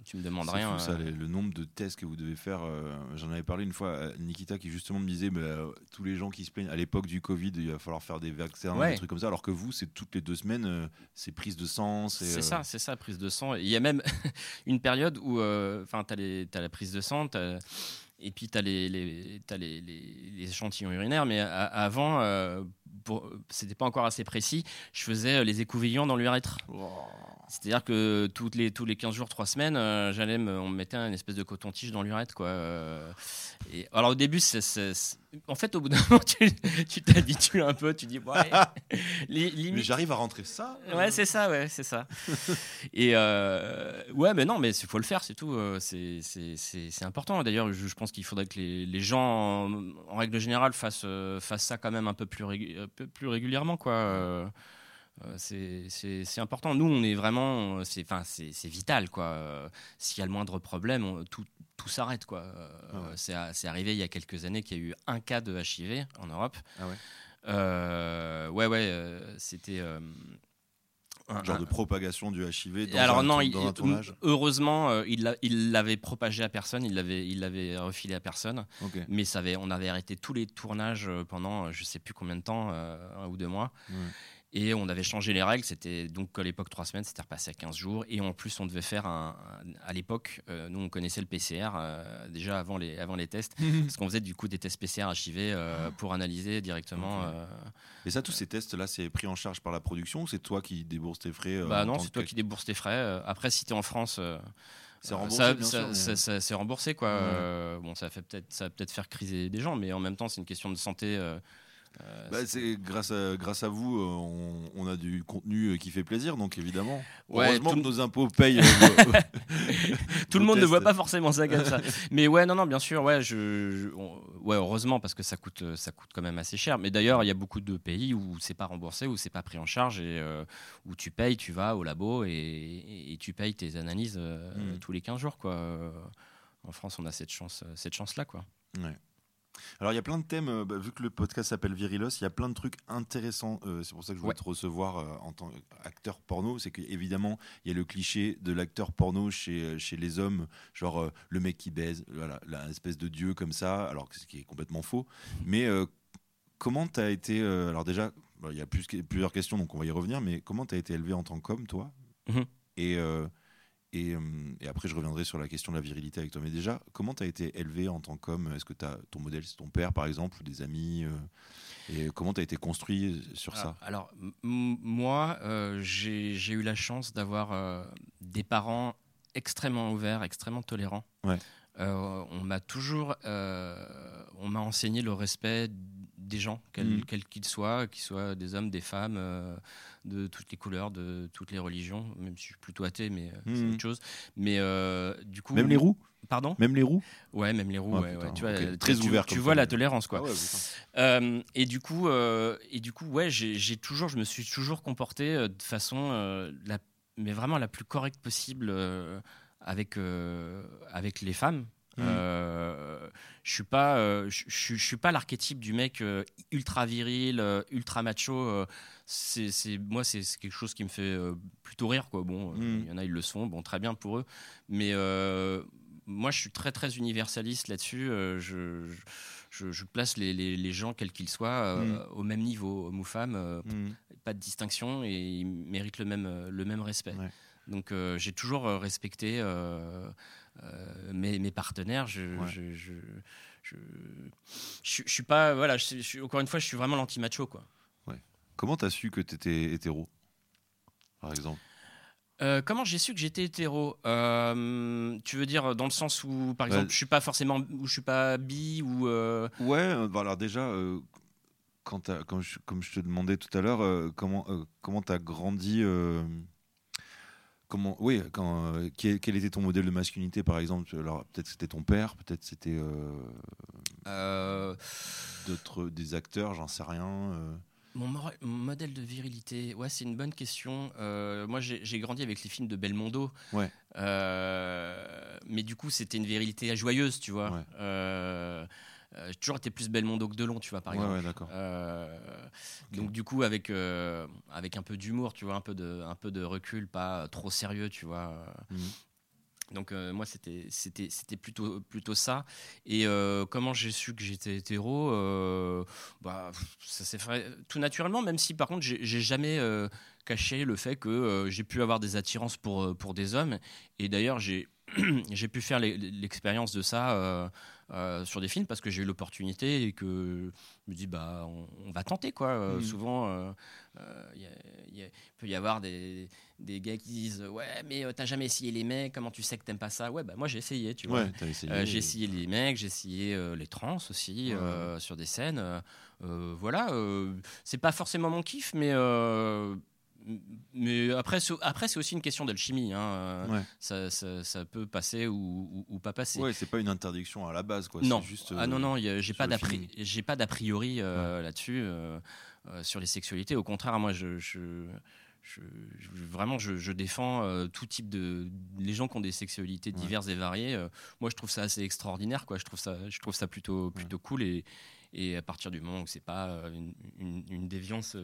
tu me demandes rien. ça, euh. le nombre de tests que vous devez faire. Euh, j'en avais parlé une fois à Nikita qui justement me disait euh, tous les gens qui se plaignent à l'époque du Covid, il va falloir faire des vaccins, des trucs comme ça, alors que vous, c'est toutes les deux semaines, c'est prise de sang. C'est ça, c'est ça, prise de sang. Il y a même une période où enfin tu as, la prise de sang, et puis tu as, les, les, les, les, échantillons urinaires, mais avant, c'était pas encore assez précis, je faisais les écouvillons dans l'urètre. C'est-à-dire que toutes les, tous les 15 jours, 3 semaines, euh, j'allais on me mettait une espèce de coton-tige dans l'urètre. Quoi. Euh. et, alors au début, en fait, au bout d'un moment, tu t'habitues un peu, tu dis, ouais, mais j'arrive à rentrer ça Ouais, c'est ça, ouais, c'est ça. et euh, ouais, mais non, mais il faut le faire, c'est tout. C'est important. D'ailleurs, je, pense qu'il faudrait que les, les gens, en, règle générale, fassent, fassent ça quand même un peu plus, un peu plus régulièrement, quoi. Euh, c'est important. Nous, on est vraiment, c'est enfin, vital quoi. Euh, s'il y a le moindre problème, tout, tout s'arrête quoi. Euh, ah c'est arrivé il y a quelques années qu'il y a eu un cas de HIV en Europe. Ah ouais. ouais ouais, c'était un genre de propagation du HIV dans Alors un, non, dans un tournage heureusement, il l'avait propagé à personne, il l'avait il l'avait refilé à personne. Mais ça avait, on avait arrêté tous les tournages pendant je sais plus combien de temps, un ou deux mois. Et on avait changé les règles. C'était donc à l'époque trois semaines, c'était repassé à 15 jours. Et en plus, on devait faire un. à l'époque, euh, nous on connaissait le PCR euh, déjà avant les, avant les tests, parce qu'on faisait du coup des tests PCR HIV euh, pour analyser directement. Et ça, tous ces tests-là, c'est pris en charge par la production ou c'est toi qui débourses tes frais Bah non, c'est toi qui débourses tes frais. Après, si tu es en France. C'est remboursé, ça, c'est remboursé quoi. bon, ça fait peut-être, ça va peut-être faire criser des gens, mais en même temps, c'est une question de santé Euh, bah, c'est grâce à grâce à vous, euh, on, a du contenu euh, qui fait plaisir, donc évidemment. Heureusement que nos impôts payent. tout le monde ne voit pas forcément ça comme ça. Mais ouais, non, non, bien sûr, ouais, je, ouais, heureusement parce que ça coûte, ça coûte quand même assez cher. Mais d'ailleurs, il y a beaucoup de pays où c'est pas remboursé, où c'est pas pris en charge et où tu payes, tu vas au labo et, tu payes tes analyses hmm. tous les 15 jours, quoi. En France, on a cette chance, cette chance là, quoi. Ouais. Alors il y a plein de thèmes, euh, bah, vu que le podcast s'appelle Virilos, il y a plein de trucs intéressants. Euh, c'est pour ça que je voulais te recevoir euh, en tant qu'acteur porno. C'est qu'évidemment, il y a le cliché de l'acteur porno chez, chez les hommes, genre le mec qui baise, voilà, la espèce de dieu comme ça, alors ce qui est complètement faux. Mais comment tu as été. alors déjà, il y a plus, plusieurs questions, donc on va y revenir, mais comment tu as été élevé en tant qu'homme, toi? Mmh Et euh, et, après, je reviendrai sur la question de la virilité avec toi. Mais déjà, comment tu as été élevé en tant qu'homme? Est-ce que as, ton modèle, c'est ton père, par exemple, ou des amis euh, Et comment tu as été construit sur ça? Alors, moi, euh, j'ai eu la chance d'avoir des parents extrêmement ouverts, extrêmement tolérants. on m'a toujours on m'a enseigné le respect des gens, quels mm. qu'ils soient, qu'ils soient des hommes, des femmes, de toutes les couleurs, de toutes les religions, même si je suis plutôt athée, mais euh, c'est mm. autre chose. Mais euh, du coup. Même les roues Pardon? Même les roues Ouais, même les roues. Ah, ouais, Tu vois, très ouvert. Tu, vois la tolérance, quoi. Ah et du coup, et du coup, ouais, j'ai toujours, je me suis toujours comporté de façon, la, mais vraiment la plus correcte possible avec avec les femmes Mmh. Euh, je suis pas, euh, je, suis pas l'archétype du mec euh, ultra viril, ultra macho. c'est, moi, c'est, quelque chose qui me fait plutôt rire, quoi. Bon, mmh. il y en a, ils le sont. Bon, très bien pour eux. Mais moi, je suis très, très universaliste là-dessus. Je, je, place les, les, gens, quels qu'ils soient, mmh. au même niveau, hommes ou femmes. Pas de distinction et ils méritent le même, le même respect. Donc, j'ai toujours respecté euh, mes, mes, partenaires, je, je, je, je, suis pas. Voilà, encore une fois, je suis vraiment l'anti-macho. Quoi. Ouais. Comment t'as su que t'étais hétéro, par exemple? Euh, comment j'ai su que j'étais hétéro? Euh, Tu veux dire dans le sens où, par exemple, je suis pas forcément, où je suis pas bi ou. Ouais, bah alors déjà, quand comme, je, comme je te demandais tout à l'heure, comment comment t'as grandi Comment, oui, quand, euh, quel, était ton modèle de masculinité, par exemple? Alors, peut-être c'était ton père, peut-être c'était euh, euh, d'autres, des acteurs, j'en sais rien. Mon, modèle de virilité, ouais, c'est une bonne question. moi, j'ai, grandi avec les films de Belmondo. Ouais. mais du coup, c'était une virilité joyeuse, tu vois. J'ai toujours été plus Belmondo que Delon, tu vois, par exemple. Ouais, euh, Donc, du coup, avec, euh, avec un peu d'humour, tu vois, un peu, de, un peu de recul, pas trop sérieux, tu vois. Mhm. Donc, moi, c'était, c'était, c'était plutôt, plutôt ça. Et comment j'ai su que j'étais hétéro bah, Ça s'est fait tout naturellement, même si, par contre, j'ai, j'ai jamais caché le fait que j'ai pu avoir des attirances pour, pour des hommes. Et d'ailleurs, j'ai, j'ai pu faire l'expérience de ça euh, sur des films parce que j'ai eu l'opportunité et que je me dis bah on, va tenter quoi. Euh, mm. Souvent il euh, peut y avoir des, des, gars qui disent ouais mais t'as jamais essayé les mecs comment tu sais que t'aimes pas ça? Ouais bah moi j'ai essayé tu vois j'ai essayé les mecs j'ai essayé les trans aussi sur des scènes voilà c'est pas forcément mon kiff mais mais après, après c'est aussi une question d'alchimie. Hein. Ça, ça, peut passer ou, ou, pas passer. Ouais, c'est pas une interdiction à la base, quoi. Non. Juste, ah non, non, j'ai pas d'a priori euh, là-dessus euh, euh, sur les sexualités. Au contraire, moi, je, je, vraiment, je, défends tout type de les gens qui ont des sexualités diverses et variées. moi, je trouve ça assez extraordinaire, quoi. Je trouve ça, je trouve ça plutôt, plutôt cool et et à partir du moment où c'est pas une, une, une déviance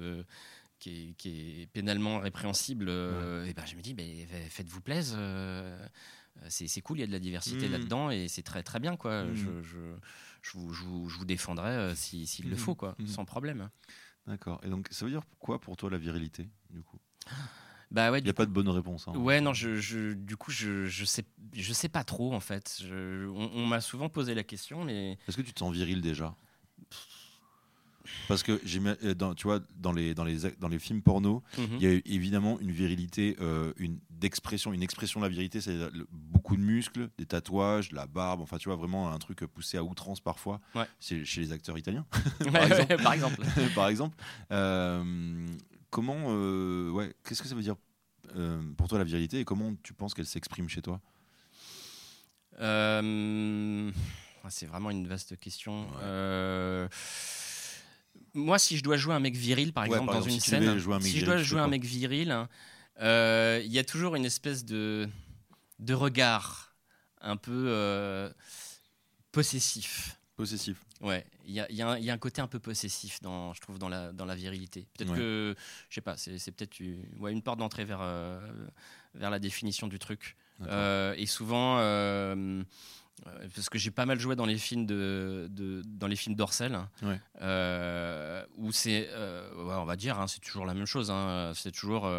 qui est, pénalement répréhensible, euh, et ben je me dis, mais faites-vous plaisir. Euh, c'est cool, il y a de la diversité mmh. là-dedans et c'est très très bien quoi. Mmh. Je, je, je, vous, je, vous, défendrai euh, s'il le mmh. faut quoi, sans problème. D'accord. Et donc ça veut dire quoi pour toi la virilité du coup? Bah ouais, il n'y a pas de bonne réponse. Hein. Ouais, non, je, du coup, je, je, sais, je sais pas trop en fait. on, on m'a souvent posé la question, mais. Est-ce que tu te sens viril déjà? Parce que dans, tu vois, dans les, dans les, dans les films porno, mhm. il y a évidemment une virilité, une d'expression, une expression de la virilité, c'est beaucoup de muscles, des tatouages, la barbe, enfin tu vois vraiment un truc poussé à outrance parfois. C'est chez les acteurs italiens, par, exemple. par exemple. par exemple. comment, ouais, qu'est-ce que ça veut dire pour toi la virilité et comment tu penses qu'elle s'exprime chez toi? Euh, c'est vraiment une vaste question. Euh, moi, si je dois jouer un mec viril, par exemple, dans une scène, si je dois jouer un mec viril, euh, il y a toujours une espèce de, de regard un peu possessif. Possessif. Ouais, il y a, y, a y a, un côté un peu possessif, dans, je trouve, dans la, dans la virilité. Peut-être que, je sais pas, c'est peut-être une, ouais, une porte d'entrée vers, vers la définition du truc. Euh, et souvent, euh, parce que j'ai pas mal joué dans les films de, dans les films d'Orcel, euh, où c'est, on va dire, hein, c'est toujours la même chose. Hein. c'est toujours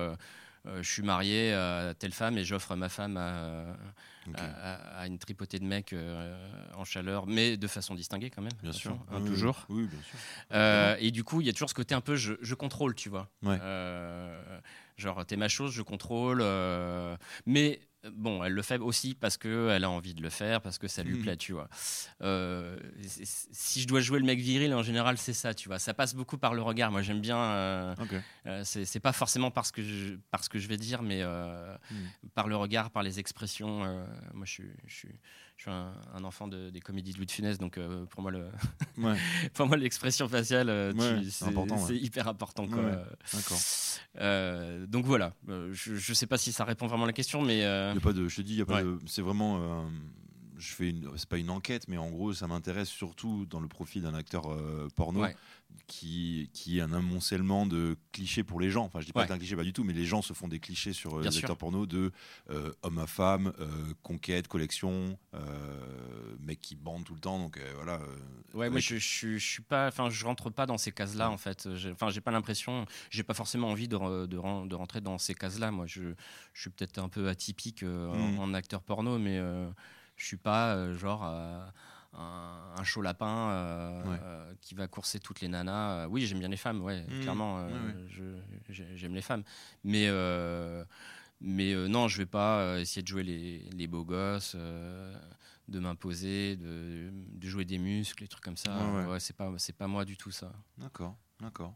je suis marié à telle femme et j'offre ma femme à, une tripotée de mecs en chaleur, mais de façon distinguée quand même. Bien sûr. Hein, toujours. Oui, bien sûr. et du coup, il y a toujours ce côté un peu je, je contrôle, tu vois. genre, t'es ma chose, je contrôle. mais Bon, elle le fait aussi parce qu'elle a envie de le faire, parce que ça lui mhm. plaît, tu vois. Euh, si je dois jouer le mec viril, en général, c'est ça, tu vois. Ça passe beaucoup par le regard. Moi, j'aime bien. Euh, euh, c'est pas forcément parce que je, parce que je vais dire, mais mhm. par le regard, par les expressions. moi, je suis, je suis, un, enfant des comédies de Louis de Funès, donc pour moi, le pour moi, l'expression faciale, c'est hyper important. donc voilà. je, ne sais pas si ça répond vraiment à la question, mais a pas de, je te dis, c'est vraiment. Euh, je fais une, c'est pas une enquête, mais en gros, ça m'intéresse surtout dans le profil d'un acteur euh, porno qui, qui est un amoncellement de clichés pour les gens. Enfin, je dis pas que c'est un cliché, pas du tout, mais les gens se font des clichés sur euh, les acteurs porno de homme à femme, conquête, collection, mec qui bande tout le temps. Donc voilà. ouais, moi je, je, suis pas, enfin, je rentre pas dans ces cases-là en fait. Enfin, j'ai pas l'impression, j'ai pas forcément envie de, de, de, rentrer dans ces cases-là. Moi, je, je suis peut-être un peu atypique mmh. en, acteur porno, mais je suis pas euh, genre euh, un, chaud lapin euh, qui va courser toutes les nanas. oui, j'aime bien les femmes, ouais, mmh. clairement, j'aime les femmes. Mais, mais non, je vais pas essayer de jouer les, les beaux gosses, de m'imposer, de, de, jouer des muscles, des trucs comme ça. Ouais, c'est pas, c'est pas moi du tout ça. D'accord, d'accord.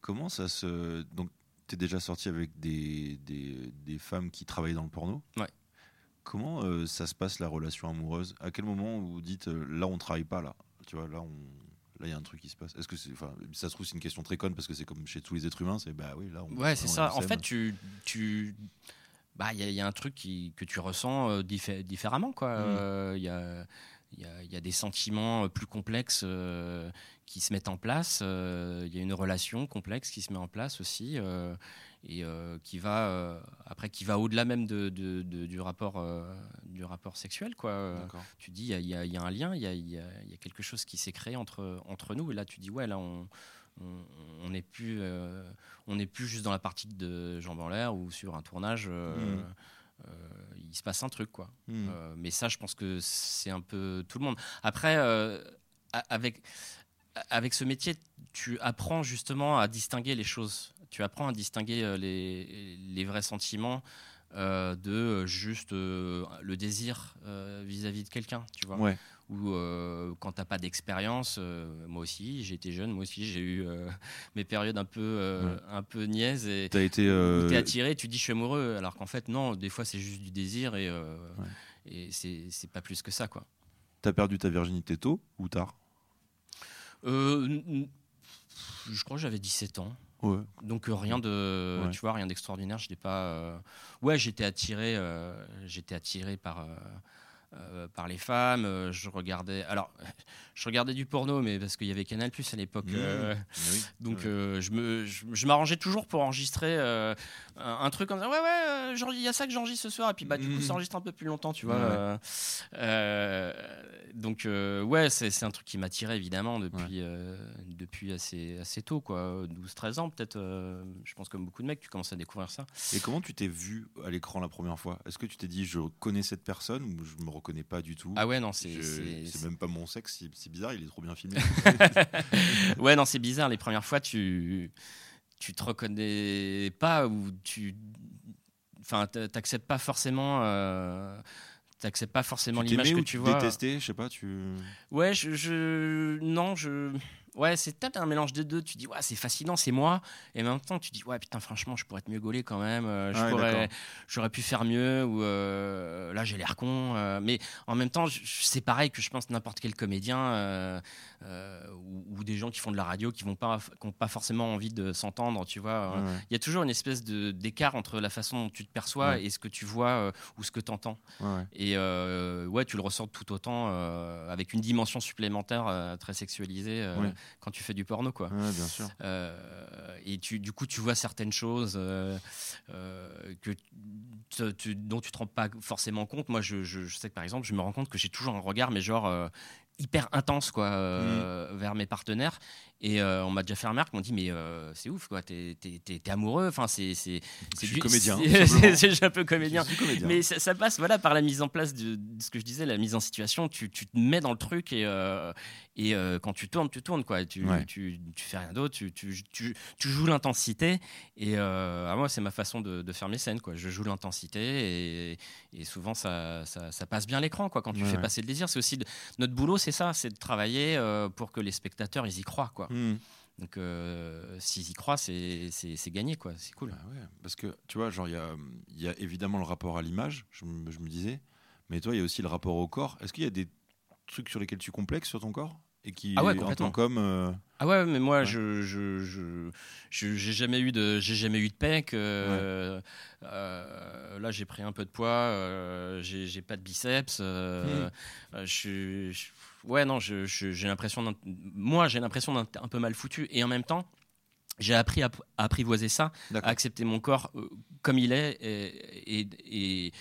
Comment ça se. Donc, tu es déjà sorti avec des, des, des femmes qui travaillent dans le porno? Ouais. Comment euh, ça se passe la relation amoureuse? À quel moment vous dites euh, là on travaille pas là? Tu vois là on là il y a un truc qui se passe. Est-ce que c'est enfin ça se trouve c'est une question très conne parce que c'est comme chez tous les êtres humains c'est bah oui là on Ouais, c'est ça. En fait tu tu bah il y, a un truc qui, que tu ressens euh, différemment quoi. Mmh. Il y a il y, a, des sentiments plus complexes qui se mettent en place. Il y a une relation complexe qui se met en place aussi et euh, qui va euh, après qui va au-delà même de, du rapport euh, du rapport sexuel quoi. Tu dis il y, y, a un lien il y a, y a, quelque chose qui s'est créé entre entre nous. Et là tu dis ouais là on on n'est plus on n'est plus juste dans la partie de jambes en l'air ou sur un tournage mmh. il se passe un truc quoi. Mmh. mais ça je pense que c'est un peu tout le monde. Après avec avec ce métier, tu apprends justement à distinguer les choses tu apprends à distinguer euh, les, les vrais sentiments euh, de euh, juste le désir vis-à-vis de quelqu'un, tu vois. Ouais. Ou quand t'as pas d'expérience, moi aussi, j'ai été jeune, moi aussi, j'ai eu mes périodes un peu, un peu niaises et as été, es attiré, tu dis je suis amoureux, alors qu'en fait non, des fois c'est juste du désir et, et c'est pas plus que ça, quoi. T'as perdu ta virginité tôt ou tard? Je crois que j'avais 17 ans. Donc euh, rien de, tu vois, rien d'extraordinaire. Je pas. Euh, ouais, j'étais attiré, euh, j'étais attiré par euh, par les femmes. Euh, je regardais, alors, je regardais du porno, mais parce qu'il y avait Canal Plus à l'époque. Mmh. Euh, donc, je me, je, m'arrangeais toujours pour enregistrer un, truc en disant ouais ouais, il y a ça que j'enregistre ce soir, et puis bah du coup, mmh. ça enregistre un peu plus longtemps, tu vois. donc, ouais, c'est un truc qui m'attirait évidemment depuis depuis assez assez tôt, quoi, 12-13 ans peut-être. je pense comme beaucoup de mecs, tu commences à découvrir ça. Et comment tu t'es vu à l'écran la première fois? Est-ce que tu t'es dit je connais cette personne ou je me reconnais pas du tout. Ah ouais, non, c'est. C'est même pas mon sexe, c'est bizarre, il est trop bien filmé. ouais, non, c'est bizarre. Les premières fois, tu tu te reconnais pas ou tu enfin t'acceptes pas forcément euh, t'acceptes pas forcément l'image que tu vois détester je sais pas tu ouais je, je... non je ouais, c'est peut-être un mélange des deux. Tu dis, ouais, c'est fascinant, c'est moi. Et en même temps, tu dis, ouais, putain, franchement, je pourrais être mieux gaulé quand même. Euh, j'aurais pu faire mieux. Ou euh, là, j'ai l'air con. Euh, mais en même temps, c'est pareil que je pense n'importe quel comédien ou, des gens qui font de la radio qui n'ont pas, pas forcément envie de s'entendre. Tu vois, il y a toujours une espèce d'écart entre la façon dont tu te perçois et ce que tu vois ou ce que tu entends. Et ouais, tu le ressens tout autant avec une dimension supplémentaire très sexualisée quand tu fais du porno, quoi. bien sûr. Euh, et tu, du coup, tu vois certaines choses euh, euh, que tu, dont tu te rends pas forcément compte. Moi, je, je, sais que par exemple, je me rends compte que j'ai toujours un regard, mais genre hyper intense quoi mmh. vers mes partenaires et euh, on m'a déjà fait remarque, on m'a dit mais euh, c'est ouf quoi, t'es, amoureux, enfin c'est c'est c'est du comédien, c'est un peu comédien. Mais ça, passe voilà par la mise en place de, ce que je disais, la mise en situation. Tu, tu te mets dans le truc et euh, et quand tu tournes, tu tournes quoi. Tu, tu, tu, fais rien d'autre, tu, tu, tu, joues l'intensité et à moi c'est ma façon de, de, faire mes scènes quoi. Je joue l'intensité et, et, souvent ça, ça, ça, passe bien l'écran quoi quand tu fais passer le désir. C'est aussi notre boulot, c'est ça, c'est de travailler pour que les spectateurs ils y croient quoi. Hmm. Donc, euh, s'ils y croient, c'est gagné, quoi. C'est cool. Ah parce que, tu vois, genre, il y a, évidemment le rapport à l'image, je, me disais, mais toi, il y a aussi le rapport au corps. Est-ce qu'il y a des trucs sur lesquels tu complexes sur ton corps? Et qui ah ouais, complètement. comme euh, ah ouais mais moi je je j'ai jamais eu de j'ai jamais eu de pec euh, là j'ai pris un peu de poids j'ai pas de biceps hmm. je, je ouais, non, j'ai l'impression, moi, j'ai l'impression d'un un peu mal foutu. Et en même temps, j'ai appris à, apprivoiser ça, à accepter mon corps euh, comme il est et, et,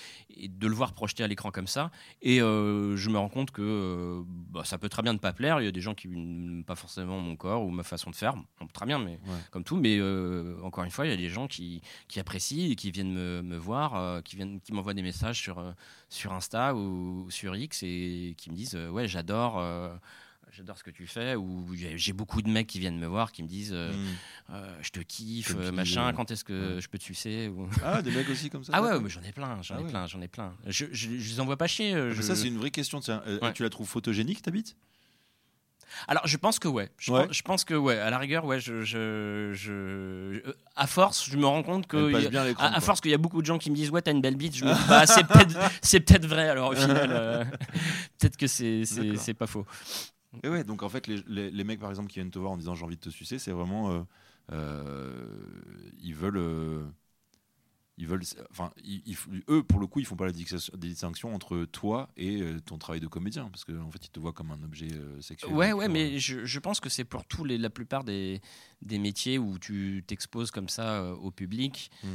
de le voir projeté à l'écran comme ça. Et euh, je me rends compte que euh, bah, ça peut très bien ne pas plaire. Il y a des gens qui n'aiment pas forcément mon corps ou ma façon de faire. très bien, mais comme tout. Mais encore une fois, il y a des gens qui, qui apprécient et qui viennent me, me voir, qui, viennent, qui m'envoient des messages sur, sur Insta ou sur X et qui me disent Ouais, j'adore j'adore ce que tu fais, ou j'ai beaucoup de mecs qui viennent me voir, qui me disent euh, hmm. euh, je te kiffe, euh, machin, quand est-ce que je peux te sucer ou... Ah, des mecs aussi comme ça Ah ouais, j'en ai plein, j'en ah ai plein, j'en ai plein. Je, je, les envoie pas chier. Ah, ça, c'est une vraie question. Tu la trouves photogénique, ta bite? Alors, je pense que ouais. Je, Pense, je, pense, que ouais. À la rigueur, ouais. Je, je, à force, je me rends compte que, à, force qu'il y a beaucoup de gens qui me disent ouais, t'as une belle bite. Je me dis bah, c'est peut-être, peut vrai. Alors au final, peut-être que c'est, c'est pas faux. Et ouais, donc en fait, les, les, mecs par exemple qui viennent te voir en disant j'ai envie de te sucer, c'est vraiment. Euh, euh, ils veulent. Euh, ils veulent, enfin, eux, pour le coup, ils font pas la distinction entre toi et ton travail de comédien, parce qu'en en fait, ils te voient comme un objet sexuel. Ouais, ouais, mais je, je, pense que c'est pour tous les, la plupart des, des métiers où tu t'exposes comme ça au public. Mmh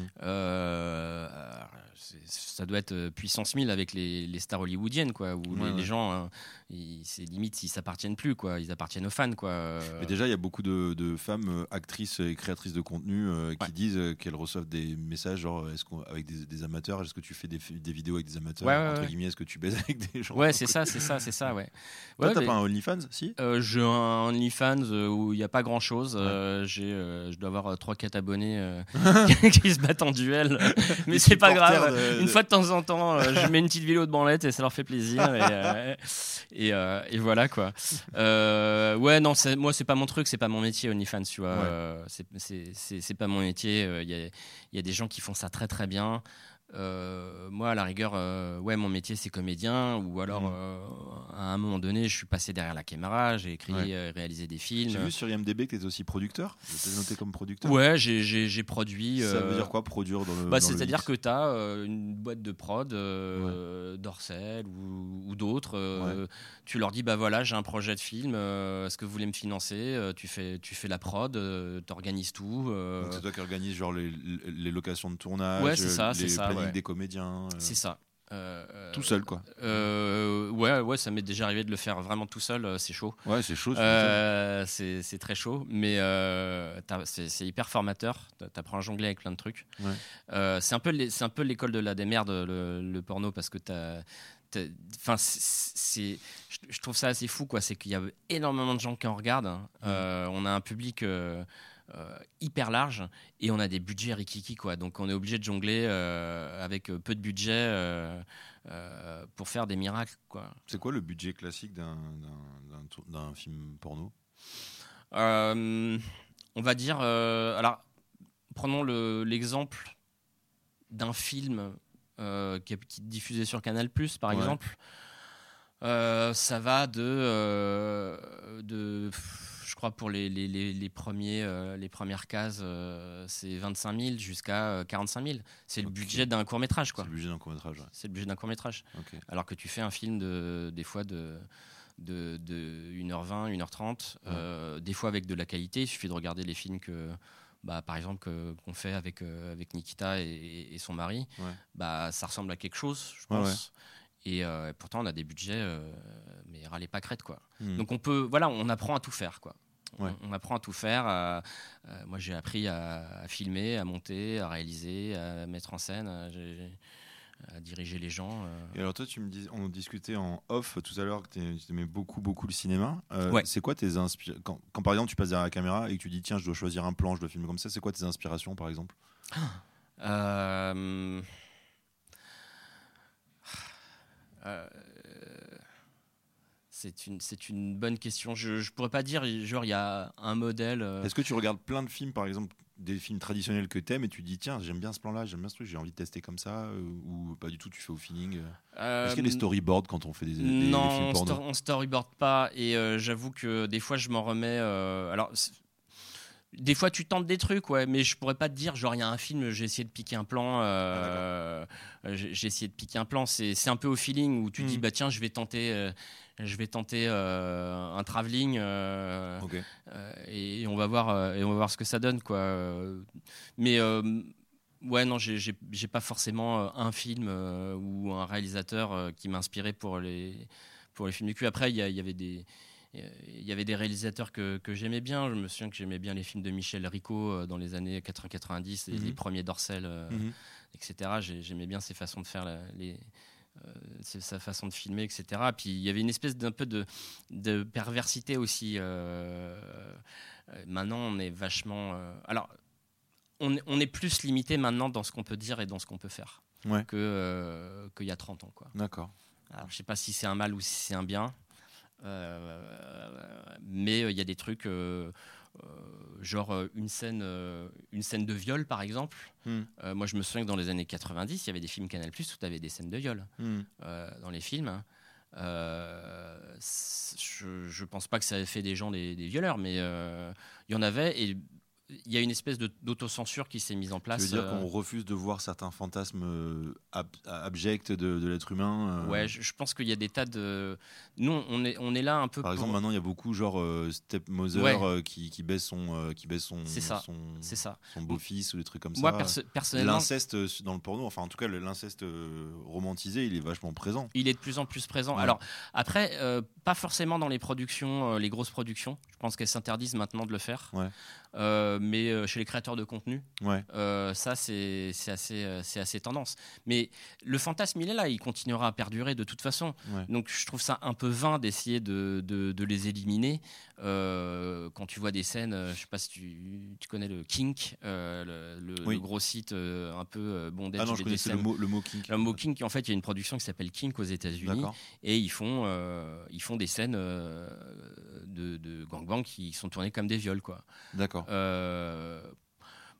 ça doit être euh, puissance 1000 avec les, stars hollywoodiennes, quoi, où les, gens, hein, c'est limite s'ils s'appartiennent plus, quoi, ils appartiennent aux fans, quoi. Mais déjà, il y a beaucoup de, femmes euh, actrices et créatrices de contenu euh, qui disent qu'elles reçoivent des messages genre, est-ce avec des, amateurs, est-ce que tu fais des, vidéos avec des amateurs, entre guillemets, est-ce que tu baises avec des gens Ouais, c'est ça, c'est ça, c'est ça, ouais. ouais t'as pas un OnlyFans, si? J'ai un OnlyFans où il n'y a pas grand-chose. j'ai, je dois avoir 3-4 abonnés qui se battent en duel, mais c'est pas grave. Une fois de temps en temps, euh, je mets une petite vidéo de branlette et ça leur fait plaisir. Et, euh, euh, et, voilà quoi. ouais, non, moi c'est pas mon truc, c'est pas mon métier OnlyFans, tu vois. c'est pas mon métier. Il y a, y, a, des gens qui font ça très très bien. Euh, moi, à la rigueur, euh, ouais, mon métier c'est comédien, ou alors mmh. euh, à un moment donné, je suis passé derrière la caméra, j'ai écrit, réalisé des films. J'ai vu sur IMDb que tu es aussi producteur. Tu noté comme producteur. Ouais, j'ai produit. Ça veut dire quoi produire dans le. Bah, C'est-à-dire que tu as une boîte de prod, Dorsel ou, d'autres. tu leur dis bah voilà, j'ai un projet de film, est-ce que vous voulez me financer tu, fais, tu fais la prod, tu organises tout. c'est toi qui organise genre les, les, locations de tournage. Ouais, c'est ça, c'est ça des comédiens. Euh, c'est ça. Euh, tout seul, quoi. Euh, ouais, ouais, ça m'est déjà arrivé de le faire vraiment tout seul. C'est chaud. Ouais, c'est chaud. c'est très chaud, mais c'est hyper formateur. T'apprends à jongler avec plein de trucs. c'est un peu c'est un peu l'école de la démerde le, le, porno parce que t'as enfin, c'est, je trouve ça assez fou, quoi. C'est qu'il y a énormément de gens qui en regardent. Hein. Mmh. on a un public. Hyper large et on a des budgets rikiki quoi. Donc on est obligé de jongler avec peu de budget pour faire des miracles quoi. C'est quoi le budget classique d'un film porno? On va dire alors prenons l'exemple d'un film euh, qui, est, diffusé sur Canal par exemple. Euh, ça va de, euh, de crois pour les, les, les, premiers, les premières cases, c'est 25 000 jusqu'à 45 000. C'est le budget d'un court métrage. C'est le budget d'un court métrage. C'est le budget d'un court métrage. Alors que tu fais un film de, des fois de, de, de 1h20, 1h30, des fois avec de la qualité. Il suffit de regarder les films que bah, par exemple, qu'on fait avec, euh, avec Nikita et, son mari, bah, ça ressemble à quelque chose, je pense. Et euh, pourtant, on a des budgets, euh, mais râlez pas crête, quoi. Hmm. Donc, on peut, voilà, on apprend à tout faire, quoi. On, apprend à tout faire. moi, j'ai appris à, filmer, à monter, à réaliser, à mettre en scène à diriger les gens. Euh. Et alors toi, tu me dis, on discutait en off tout à l'heure que tu aimais beaucoup, beaucoup le cinéma. Euh, c'est quoi tes inspirations quand, quand, par exemple tu passes derrière la caméra et que tu dis tiens, je dois choisir un plan, je dois filmer comme ça, c'est quoi tes inspirations par exemple? Euh... euh c'est une, c'est une bonne question. Je ne pourrais pas dire, genre, il y a un modèle. Est-ce que tu regardes plein de films, par exemple, des films traditionnels que t'aimes et tu dis tiens j'aime bien ce plan là j'aime bien ce truc j'ai envie de tester comme ça euh, ou pas du tout tu fais au feeling euh. est-ce qu'il y a des storyboards quand on fait des, des, non, films porno on, storyboard pas et euh, j'avoue que des fois je m'en remets alors des fois tu tentes des trucs ouais mais je pourrais pas te dire genre il y a un film j'ai essayé de piquer un plan ah, j'ai essayé de piquer un plan c'est un peu au feeling où tu dis hmm. bah tiens je vais tenter je vais tenter euh, un travelling euh, euh, et, on va voir et on va voir ce que ça donne quoi. Mais ouais non, j'ai pas forcément un film ou un réalisateur qui m'inspirait pour les pour les films du cul. Après il y, avait des il y avait des réalisateurs que, que j'aimais bien. Je me souviens que j'aimais bien les films de Michel Rico dans les années 80-90, les, mhm. premiers Dorcel, mhm. etc. J'aimais bien ces façons de faire les, sa façon de filmer, etc. Puis il y avait une espèce d'un peu de, de, perversité aussi. Euh, euh, maintenant, on est vachement. alors, on, on, est plus limité maintenant dans ce qu'on peut dire et dans ce qu'on peut faire ouais. que qu'il y a 30 ans. D'accord. Alors, je sais pas si c'est un mal ou si c'est un bien, mais il y a des trucs euh, genre euh, une scène, euh, une scène de viol par exemple. Hmm. moi je me souviens que dans les années 90, il y avait des films Canal Plus où tu avais des scènes de viol hmm. dans les films. je, je pense pas que ça avait fait des gens des, des violeurs, mais il y en avait et il y a une espèce d'autocensure qui s'est mise en place. Tu veux dire qu'on refuse de voir certains fantasmes abjects de, l'être humain Ouais, je, pense qu'il y a des tas de. Nous, on est, on est là un peu. Par exemple, maintenant, il y a beaucoup, genre euh, Step Mother qui, qui baisse son, euh, qui baisse son, ça. son, ça. son beau-fils ou des trucs comme Moi, ça. personnellement. L'inceste dans le porno, enfin, en tout cas, l'inceste romantisé, il est vachement présent. Il est de plus en plus présent. Alors, après, pas forcément dans les productions, les grosses productions. Je pense qu'elles s'interdisent maintenant de le faire. Ouais. Euh, mais euh, chez les créateurs de contenu, ouais. Euh, ça c'est assez, assez tendance. Mais le fantasme, il est là, il continuera à perdurer de toute façon. Donc je trouve ça un peu vain d'essayer de, de, les éliminer. quand tu vois des scènes, je sais pas si tu, tu connais le kink, le, gros site un peu bondé. Ah non, je connaissais le mot, le mot kink. Le mot kink, en fait, il y a une production qui s'appelle Kink aux États-Unis et ils font, ils font des scènes de, de gangbang qui sont tournées comme des viols, quoi. D'accord. Euh,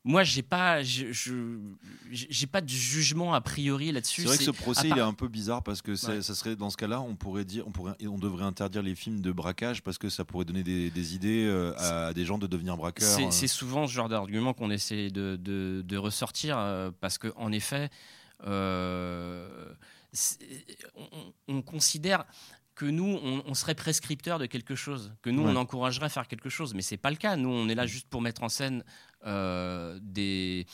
moi, j'ai pas, j'ai pas de jugement a priori là-dessus. C'est vrai que ce procès il est un peu bizarre parce que ça serait dans ce cas-là, on pourrait dire, on pourrait, on devrait interdire les films de braquage parce que ça pourrait donner des, idées euh, à des gens de devenir braqueurs. Euh. C'est souvent ce genre d'argument qu'on essaie de, de, ressortir parce que en effet, on, on, considère que nous, on, serait prescripteur de quelque chose, que nous, on encouragerait à faire quelque chose. Mais c'est pas le cas. Nous, on est là juste pour mettre en scène euh, des,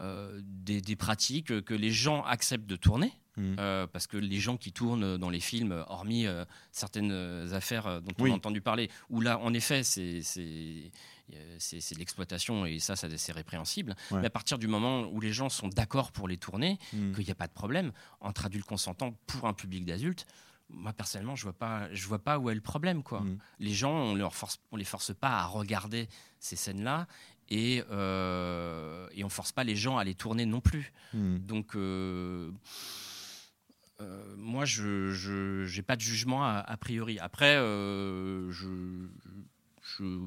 euh, des, des, pratiques que les gens acceptent de tourner. Mm. Euh, parce que les gens qui tournent dans les films, hormis certaines affaires dont on a entendu parler, où là, en effet, c'est c'est de l'exploitation et ça, ça c'est répréhensible. Mais à partir du moment où les gens sont d'accord pour les tourner, hmm. qu'il n'y a pas de problème entre adultes consentants pour un public d'adultes, moi personnellement, je vois pas, je vois pas où est le problème quoi. Hmm. Les gens, on leur force, on les force pas à regarder ces scènes-là et euh, et on force pas les gens à les tourner non plus. Hmm. Donc euh, euh, moi, je n'ai pas de jugement a, priori. Après, euh, je, je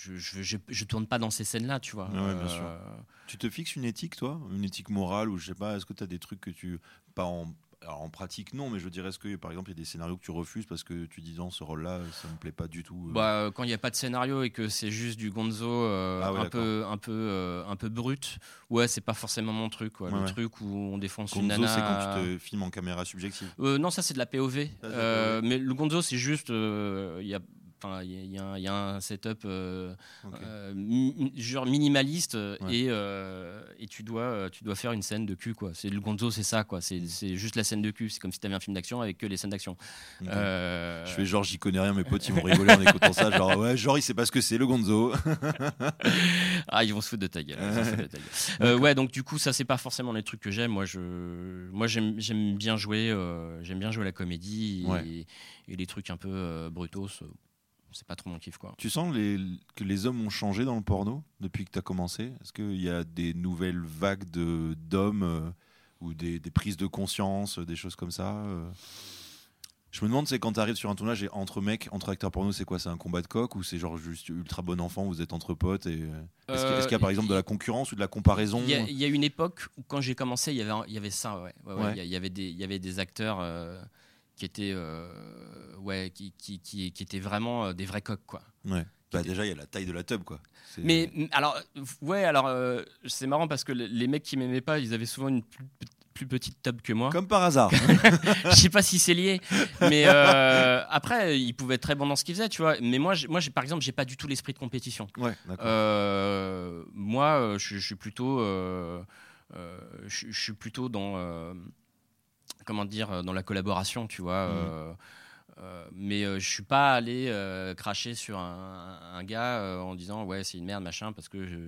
je, je, tourne pas dans ces scènes-là, tu vois. Euh, tu te fixes une éthique, toi? Une éthique morale ou je sais pas, est-ce que tu as des trucs que tu. Pas en, alors en pratique, non, mais je dirais, est-ce que par exemple, il y a des scénarios que tu refuses parce que tu dis dans ce rôle-là, ça me plaît pas du tout euh bah, Quand il n'y a pas de scénario et que c'est juste du gonzo euh, ah un, peu, un, peu, euh, un peu brut, ouais, c'est pas forcément mon truc. Quoi. le truc où on défonce une nana. c'est quand tu te filmes en caméra subjective Non, ça c'est de la POV. Ah, mais le gonzo, c'est juste. Il y a il y, a un setup euh, euh, genre minimaliste et, euh, et, tu, dois, tu dois faire une scène de cul. Quoi. C'est, le gonzo, c'est ça. Quoi. C'est, juste la scène de cul. C'est comme si tu avais un film d'action avec que les scènes d'action. Je fais genre, j'y connais rien, mes potes, ils vont rigoler en écoutant ça. Genre, ouais, genre, il sait pas ce que c'est le gonzo. ah, ils vont se foutre de ta gueule. ouais, donc du coup, ça, c'est pas forcément les trucs que j'aime. Moi, je, moi j'aime, bien jouer, j'aime bien jouer la comédie et, et les trucs un peu brutaux c'est pas trop mon kiff quoi. Tu sens les, que les hommes ont changé dans le porno depuis que tu as commencé? Est-ce qu'il y a des nouvelles vagues de, d'hommes euh, ou des, des, prises de conscience, des choses comme ça euh? Je me demande, c'est quand tu arrives sur un tournage et entre mecs, entre acteurs porno, c'est quoi? C'est un combat de coq ou c'est genre juste ultra bon enfant, vous êtes entre potes et... Euh, est-ce, qu'il y a par exemple de la concurrence ou de la comparaison? Il y, a, une époque où quand j'ai commencé, il y avait, il y avait ça, ouais. Il, y avait des, y avait des acteurs qui étaient, euh, ouais, qui, qui, qui, qui, étaient vraiment euh, des vrais coqs, quoi. Ouais. Bah déjà, il y a la taille de la tub, quoi. Mais alors, ouais, alors euh, c'est marrant parce que les mecs qui m'aimaient pas, ils avaient souvent une plus, plus petite tub que moi. Comme par hasard. Je sais pas si c'est lié, mais euh, après, ils pouvaient être très bons dans ce qu'ils faisaient, tu vois. Mais moi, moi, par exemple, j'ai pas du tout l'esprit de compétition. Ouais, euh, moi, je, suis plutôt, je, suis plutôt dans comment dire, euh, dans la collaboration, tu vois. Mm. Euh, euh, mais je suis pas allé cracher sur un, gars en disant ouais c'est une merde machin parce que je,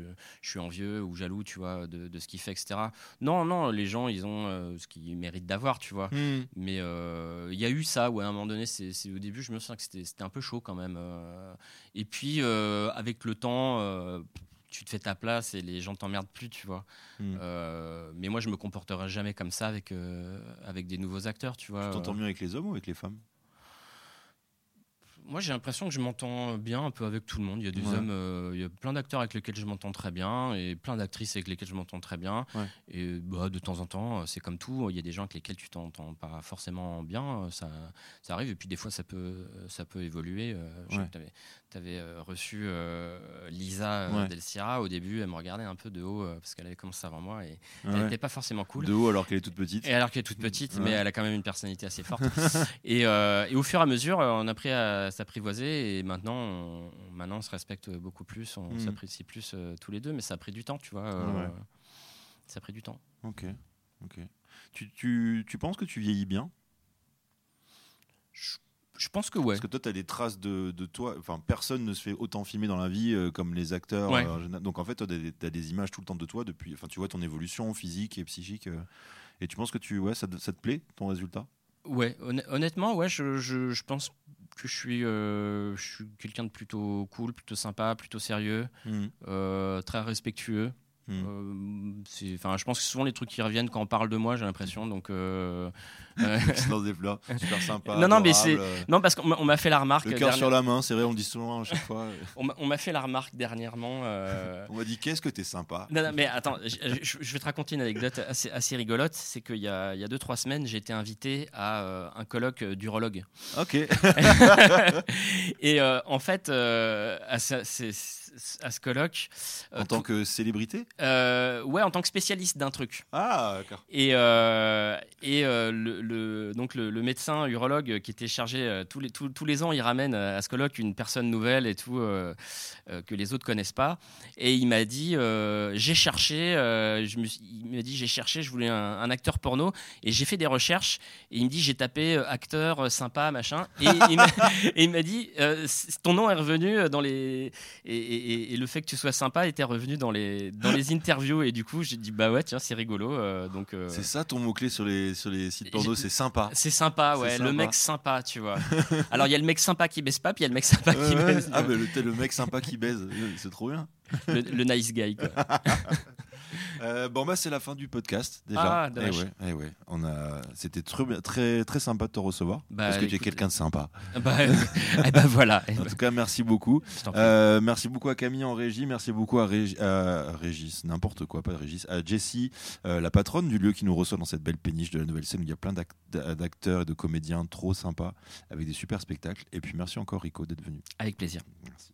suis envieux ou jaloux tu vois de, ce qu'il fait etc non non les gens ils ont ce qu'ils méritent d'avoir tu vois mm. mais il y a eu ça où à un moment donné c'est au début je me sens que c'était un peu chaud quand même et puis avec le temps tu te fais ta place et les gens t'emmerdent plus, tu vois. Hmm. Euh, mais moi, je me comporterai jamais comme ça avec, euh, avec des nouveaux acteurs, tu vois. Tu t'entends mieux avec les hommes ou avec les femmes? Moi, j'ai l'impression que je m'entends bien un peu avec tout le monde. Il y a des hommes, euh, il y a plein d'acteurs avec lesquels je m'entends très bien et plein d'actrices avec lesquelles je m'entends très bien. Et bah, de temps en temps, c'est comme tout. Il y a des gens avec lesquels tu t'entends pas forcément bien. Ça, ça arrive. Et puis des fois, ça peut, ça peut évoluer. tu avais, euh, reçu euh, Lisa Del Sierra au début. Elle me regardait un peu de haut parce qu'elle avait commencé avant moi et elle n'était pas forcément cool. De haut alors qu'elle est toute petite. Et alors qu'elle est toute petite, mais elle a quand même une personnalité assez forte. et, et, au fur et à mesure, on a pris à s'apprivoiser et maintenant on, maintenant on se respecte beaucoup plus, on mm. s'apprécie plus euh, tous les deux, mais ça a pris du temps, tu vois. Euh, ça a pris du temps. Ok, ok. Tu, tu, tu penses que tu vieillis bien? Je, pense que ouais. Parce que toi, tu as des traces de, de, toi. Enfin, personne ne se fait autant filmer dans la vie euh, comme les acteurs. donc, en fait, tu as, des images tout le temps de toi depuis. Enfin, tu vois ton évolution physique et psychique. et tu penses que tu, ouais, ça, ça te plaît, ton résultat? Ouais, honnêtement, ouais, je, je, je pense que je suis, euh, je suis quelqu'un de plutôt cool, plutôt sympa, plutôt sérieux, mmh. euh, très respectueux. Hmm. Euh, enfin, je pense que souvent les trucs qui reviennent quand on parle de moi, j'ai l'impression. Donc, euh, euh des plats, super sympa. Non, non, mais c'est non parce qu'on m'a fait la remarque. Le cœur sur la main, c'est vrai, on le dit souvent à chaque fois. on m'a fait la remarque dernièrement. Euh, on m'a dit qu'est-ce que t'es sympa. Non, non, mais attends, je, vais te raconter une anecdote assez, assez rigolote. C'est qu'il y a, il y a deux trois semaines, j'ai été invité à un colloque d'urologue. Ok. Et en fait, c'est à ce colloque. En tant que célébrité? Euh, Ouais, en tant que spécialiste d'un truc. Ah, d'accord. Et, euh, et euh, le, donc le, médecin urologue qui était chargé tous, les, tous, les ans, il ramène à ce colloque une personne nouvelle et tout que les autres connaissent pas. Et il m'a dit j'ai cherché, je me, il m'a dit j'ai cherché, je voulais un, acteur porno et j'ai fait des recherches. Et il me dit j'ai tapé acteur sympa machin. Et il m'a dit ton nom est revenu dans les et, et, le fait que tu sois sympa était revenu dans les, dans les interviews. Et du coup, j'ai dit, bah ouais, tiens, c'est rigolo. Euh, donc, euh, C'est ça ton mot-clé sur les, sur les sites porno, c'est sympa. C'est sympa, ouais. Le mec sympa, tu vois. Alors, il y a le mec sympa qui baisse pas, puis il y a le mec sympa qui baise. Ah, mais le, le, mec sympa qui baise, c'est trop bien. Le, le nice guy, quoi. Euh, bon bah c'est la fin du podcast déjà. Ah, eh ouais, eh ouais, on a, c'était très, très très sympa de te recevoir bah, parce que tu es quelqu'un de sympa. Bah, eh bah voilà. en tout cas, merci beaucoup. Euh, merci beaucoup à Camille en régie, merci beaucoup à, Régis, n'importe quoi, pas Régis, à Jessie, euh, la patronne du lieu qui nous reçoit dans cette belle péniche de la nouvelle scène où il y a plein d'acteurs et de comédiens trop sympas avec des super spectacles. Et puis merci encore Rico d'être venu. Avec plaisir. Merci.